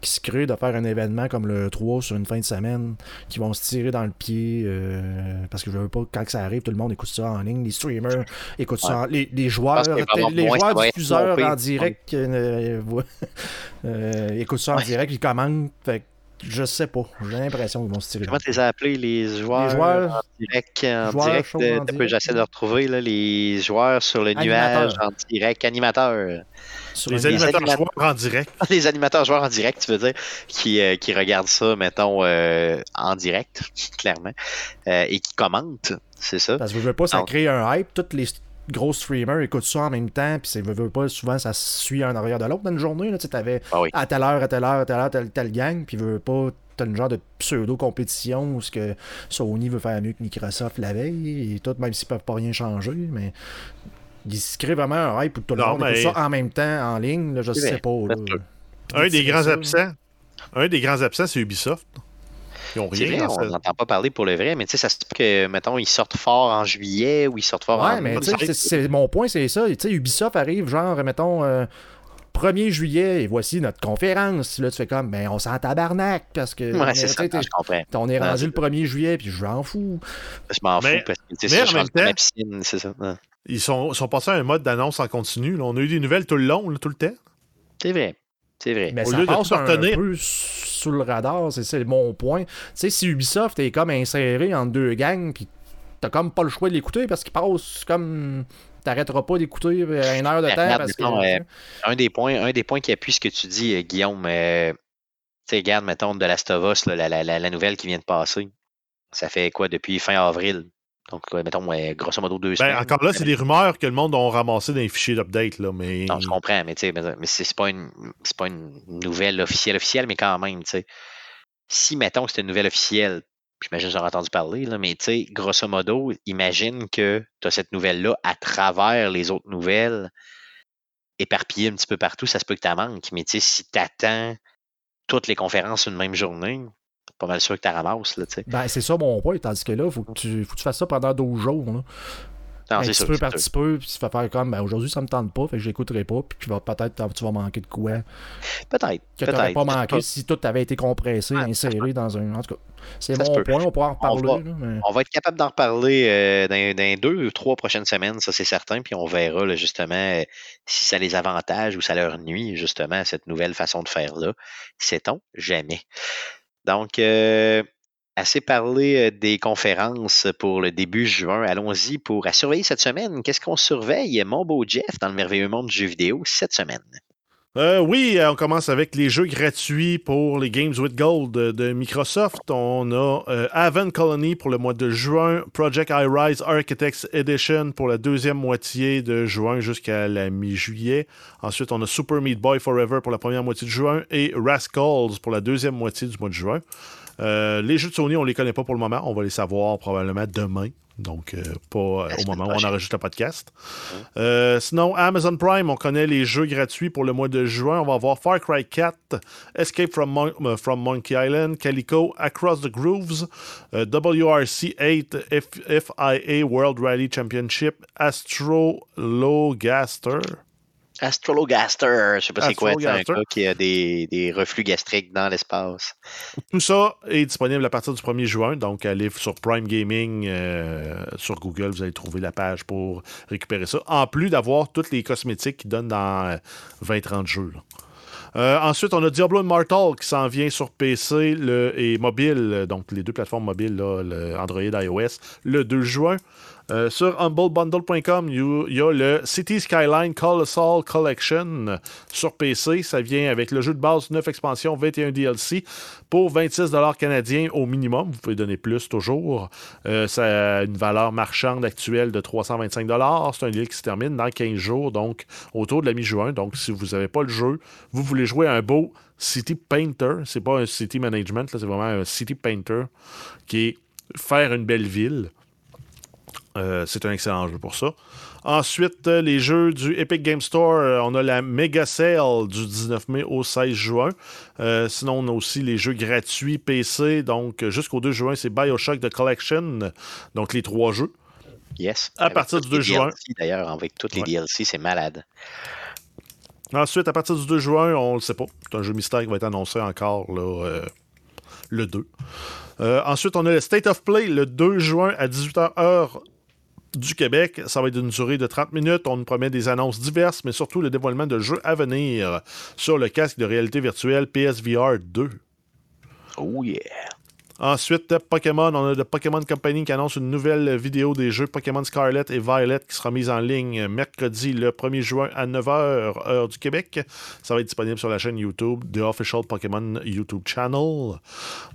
qui se crée de faire un événement comme le 3 sur une fin de semaine, qui vont se tirer dans le pied, euh, parce que je veux pas, quand que ça arrive, tout le monde écoute ça en ligne, les streamers écoutent ça, en- les, les joueurs, les joueurs diffuseurs en direct euh, euh, écoutent ça en Ouais. direct, ils commandent. Fait je sais pas, j'ai l'impression qu'ils vont se tirer dans Comment tu les as appelés, les joueurs, joueurs- en direct? En direct euh, direct, J'essaie de retrouver là, les joueurs sur le nuage en direct, animateurs. Sur Les animateurs joueurs en direct. Les animateurs joueurs en direct, tu veux dire, qui, euh, qui regardent ça, mettons, euh, en direct, clairement, euh, et qui commentent, c'est ça? Parce que je veux pas, ça crée un hype. Tous les gros streamers écoutent ça en même temps, puis c'est veux, veux pas, souvent ça se suit un arrière de l'autre dans une journée. Là, tu sais, t'avais Ah oui. à telle heure, à telle heure, à telle heure, telle, telle gang, puis veux pas, t'as une genre de pseudo-compétition où ce que Sony veut faire mieux que Microsoft la veille, et tout, même s'ils peuvent pas rien changer, mais il se crée vraiment un hype où tout le Non, monde mais- écoute ça en même temps, en ligne, là, je C'est sais pas. là. Un des grands ça, absents. Un des grands absents, c'est Ubisoft. Ils ont rien vrai, on n'entend pas parler pour le vrai, mais tu sais, ça se peut que, mettons, ils sortent fort en juillet ou ils sortent fort en Ouais, mais tu sais, c'est- mon point, c'est ça. Tu sais, Ubisoft arrive, genre, mettons, euh, 1er juillet, et voici notre conférence. Là, tu fais comme, ben, on s'en tabarnak, parce que. Ouais, est- c'est tu ça, je comprends. on est rendu le 1er juillet, puis je m'en fous. Je m'en fous Mais- parce que, tu sais, mais en je même temps- piscine, c'est ça. Ouais. Ils sont, sont passés à un mode d'annonce en continu. là. On a eu des nouvelles tout le long, là, tout le temps. C'est vrai. C'est vrai. Mais Au ça lieu de passe tout un retenir. peu sous le radar, c'est c'est mon point. Tu sais, si Ubisoft est comme inséré en deux gangs, puis t'as comme pas le choix de l'écouter parce qu'il passe comme. T'arrêteras pas d'écouter à une heure de temps regarde, parce que. mettons, euh, un des points, un des points qui appuie ce que tu dis, euh, Guillaume, euh, tu regarde, mettons, de Last of Us, là, la, la, la, la nouvelle qui vient de passer. Ça fait quoi depuis fin avril? Donc, euh, mettons, grosso modo deux Ben, semaines. encore là, c'est des rumeurs que le monde a ramassé dans les fichiers d'update. là, Mais... Non, je comprends, mais mais, mais c'est pas une pas une nouvelle officielle officielle, mais quand même, tu sais. Si mettons c'était une nouvelle officielle, j'imagine que j'en ai entendu parler, là, mais tu sais, grosso modo, imagine que tu as cette nouvelle-là à travers les autres nouvelles, éparpillées un petit peu partout, ça se peut que tu manques. Mais tu sais, si tu attends toutes les conférences une même journée, pas mal sûr que tu ramasses, là, tu. Ben, c'est ça mon point, tandis que là, faut que tu, faut que tu fasses ça pendant 12 jours. Là. Non, un c'est petit sûr, peu par petit peu, puis tu vas faire comme, ben, aujourd'hui, ça me tente pas, fait que je l'écouterai pas, puis tu vas peut-être tu vas manquer de quoi Peut-être. que t'aurais Peut-être. pas manqué si tout avait été compressé, Ah, inséré dans un. En tout cas, c'est mon peut. point, on pourra en On reparler. va- là, mais- On va être capable d'en reparler euh, dans, dans deux ou trois prochaines semaines, ça c'est certain, puis on verra là, justement euh, si ça les avantage ou ça leur nuit, justement, cette nouvelle façon de faire-là. Sait-on jamais. Donc, euh, assez parlé euh, des conférences pour le début juin. Allons-y pour à surveiller cette semaine. Qu'est-ce qu'on surveille, mon beau Jeff, dans le merveilleux monde du jeu vidéo cette semaine? Euh, oui, on commence avec les jeux gratuits pour les Games with Gold de, Microsoft. On a euh, Colony pour le mois de juin, Project iRise Architects Edition pour la deuxième moitié de juin jusqu'à la mi-juillet. Ensuite, on a Super Meat Boy Forever pour la première moitié de juin et Rascals pour la deuxième moitié du mois de juin. Euh, les jeux de Sony, on les connaît pas pour le moment. On va les savoir probablement demain. Donc, euh, pas euh, au moment où on enregistre le podcast. Euh, sinon, Amazon Prime, on connaît les jeux gratuits pour le mois de juin. On va avoir Far Cry 4, Escape from, from Monkey Island, Calico, Across the Grooves, WRC 8, FIA World Rally Championship, Astro Logaster. Astrologaster, je sais pas c'est quoi, c'est un gars qui a des, des reflux gastriques dans l'espace. Tout ça est disponible à partir du 1er juin, donc allez sur Prime Gaming euh, sur Google, vous allez trouver la page pour récupérer ça, en plus d'avoir tous les cosmétiques qui donnent dans 20-30 euh, jeux. Euh, ensuite, on a Diablo Immortal qui s'en vient sur PC le, et mobile, donc les deux plateformes mobiles, là, Android et iOS, le 2 juin. Euh, sur humblebundle.com, il y a le City Skyline Colossal Collection sur PC. Ça vient avec le jeu de base, 9 expansions, 21 DLC pour 26 canadiens au minimum. Vous pouvez donner plus toujours. Euh, ça a une valeur marchande actuelle de 325 C'est un deal qui se termine dans 15 jours, donc autour de la mi-juin. Donc, si vous n'avez pas le jeu, vous voulez jouer un beau City Painter. C'est pas un City Management, c'est vraiment un City Painter qui est faire une belle ville. Euh, c'est un excellent jeu pour ça. Ensuite, euh, les jeux du Epic Game Store, euh, on a la Mega Sale du 19 mai au 16 juin. sinon, on a aussi les jeux gratuits PC. Donc, jusqu'au 2 juin, c'est Bioshock The Collection. Donc, les trois jeux. Yes. À partir du 2 juin. D'ailleurs, avec toutes les DLC, c'est malade. Ensuite, à partir du 2 juin, on ne le sait pas. C'est un jeu mystère qui va être annoncé encore le 2. ensuite, on a le State of Play le 2 juin à 18h heure du Québec. Ça va être d'une durée de 30 minutes. On nous promet des annonces diverses, mais surtout le dévoilement de jeux à venir sur le casque de réalité virtuelle PSVR 2. Oh yeah! Ensuite, Pokémon, on a de Pokémon Company qui annonce une nouvelle vidéo des jeux Pokémon Scarlet et Violet qui sera mise en ligne mercredi le 1er juin à 9h, heure du Québec. Ça va être disponible sur la chaîne YouTube, The Official Pokémon YouTube Channel.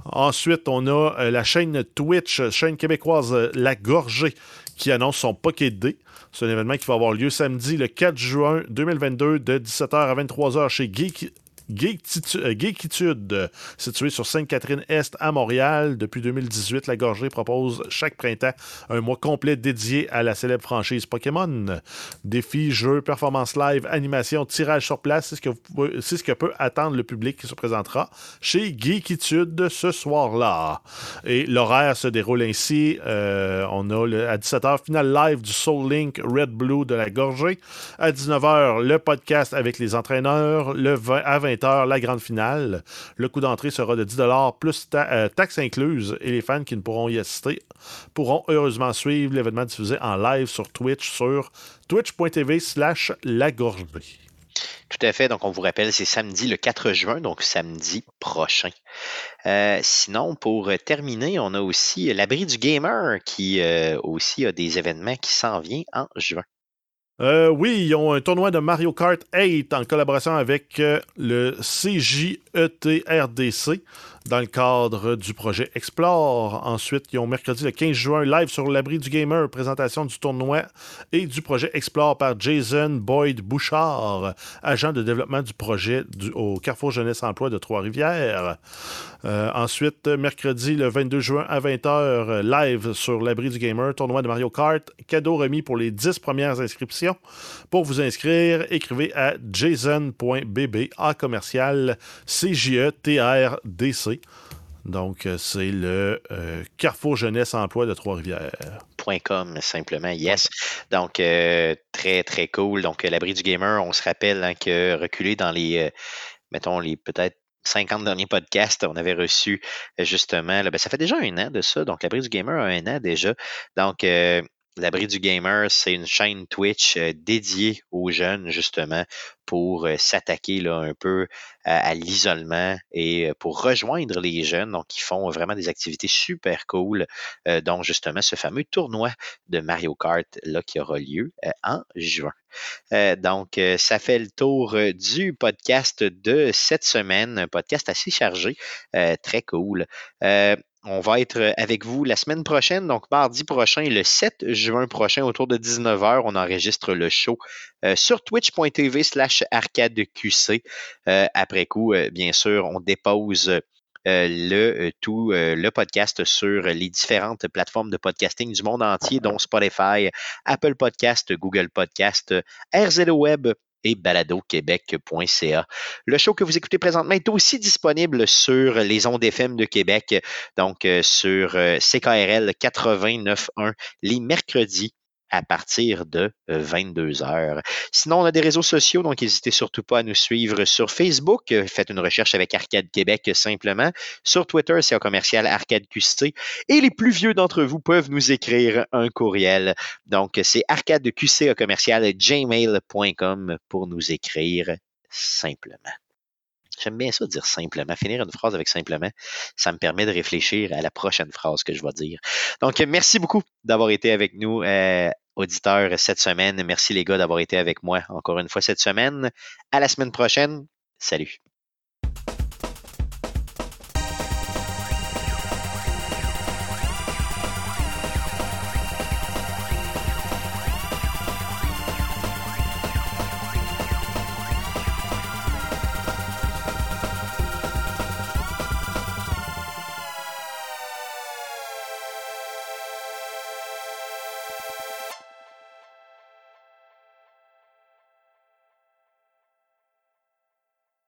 Ensuite, on a euh, la chaîne Twitch, chaîne québécoise La Gorgée, qui annonce son Pocket D. C'est un événement qui va avoir lieu samedi le 4 juin 2022 de 17h à 23h chez Geek Geekitude, situé sur Sainte-Catherine-Est à Montréal. Depuis 2018, la Gorgée propose chaque printemps un mois complet dédié à la célèbre franchise Pokémon. Défis, jeux, performances live, animation, tirage sur place, c'est ce, que ce que peut attendre le public qui se présentera chez Geekitude ce soir-là. Et l'horaire se déroule ainsi. Euh, on a à 17h, finale live du Soul Link Red Blue de la Gorgée. À 19h, le podcast avec les entraîneurs. Le 20 à 20 la grande finale. Le coût d'entrée sera de 10 plus euh, taxes incluses et les fans qui ne pourront y assister pourront heureusement suivre l'événement diffusé en live sur Twitch sur twitch.tv slash lagorgée. Tout à fait. Donc, on vous rappelle, c'est samedi le 4 juin, donc samedi prochain. Euh, sinon, pour terminer, on a aussi l'abri du gamer qui euh, aussi a des événements qui s'en viennent en juin. Euh, oui, ils ont un tournoi de Mario Kart 8 en collaboration avec euh, le CJETRDC dans le cadre du projet Explore. Ensuite, ils ont mercredi le 15 juin live sur l'abri du gamer, présentation du tournoi et du projet Explore par Jason Boyd Bouchard, agent de développement du projet au Carrefour Jeunesse Emploi de Trois-Rivières. Euh, ensuite, mercredi le 22 juin à 20h, live sur l'abri du gamer, tournoi de Mario Kart, cadeau remis pour les 10 premières inscriptions. Pour vous inscrire, écrivez à jason.bb à commercial CJETRDC. Donc, euh, c'est le euh, Carrefour Jeunesse Emploi de Trois-Rivières. .com simplement, yes. Donc, euh, très, très cool. Donc, l'abri du gamer, on se rappelle hein, que reculé dans les, mettons, les peut-être 50 derniers podcasts, on avait reçu justement, ben, ça fait déjà un an de ça, donc l'abri du gamer a un an déjà. Donc, L'abri du gamer, c'est une chaîne Twitch euh, dédiée aux jeunes, justement, pour euh, s'attaquer là, un peu à, l'isolement et euh, pour rejoindre les jeunes. Donc, ils font vraiment des activités super cool, dont justement ce fameux tournoi de Mario Kart là, qui aura lieu en juin. donc, ça fait le tour du podcast de cette semaine, un podcast assez chargé, très cool. On va être euh, avec vous la semaine prochaine, donc mardi prochain, le 7 juin prochain, autour de 19h, on enregistre le show euh, sur twitch.tv slash arcadeqc. Euh, après coup, bien sûr, on dépose le tout le podcast sur les différentes plateformes de podcasting du monde entier, dont Spotify, Apple Podcast, Google Podcast, RZO Web, et baladoquebec.ca. Le show que vous écoutez présentement est aussi disponible sur les ondes FM de Québec, donc euh, sur euh, CKRL 89.1 les mercredis à partir de 22 heures. Sinon, on a des réseaux sociaux, donc n'hésitez surtout pas à nous suivre sur Facebook. Faites une recherche avec Arcade Québec simplement. Sur Twitter, c'est un commercial Arcade QC. Et les plus vieux d'entre vous peuvent nous écrire un courriel. Donc, c'est arcadeqc commercial gmail.com pour nous écrire simplement. J'aime bien ça dire simplement. Finir une phrase avec simplement, ça me permet de réfléchir à la prochaine phrase que je vais dire. Donc, merci beaucoup d'avoir été avec nous, euh, auditeurs, cette semaine. Merci les gars d'avoir été avec moi encore une fois cette semaine. À la semaine prochaine. Salut.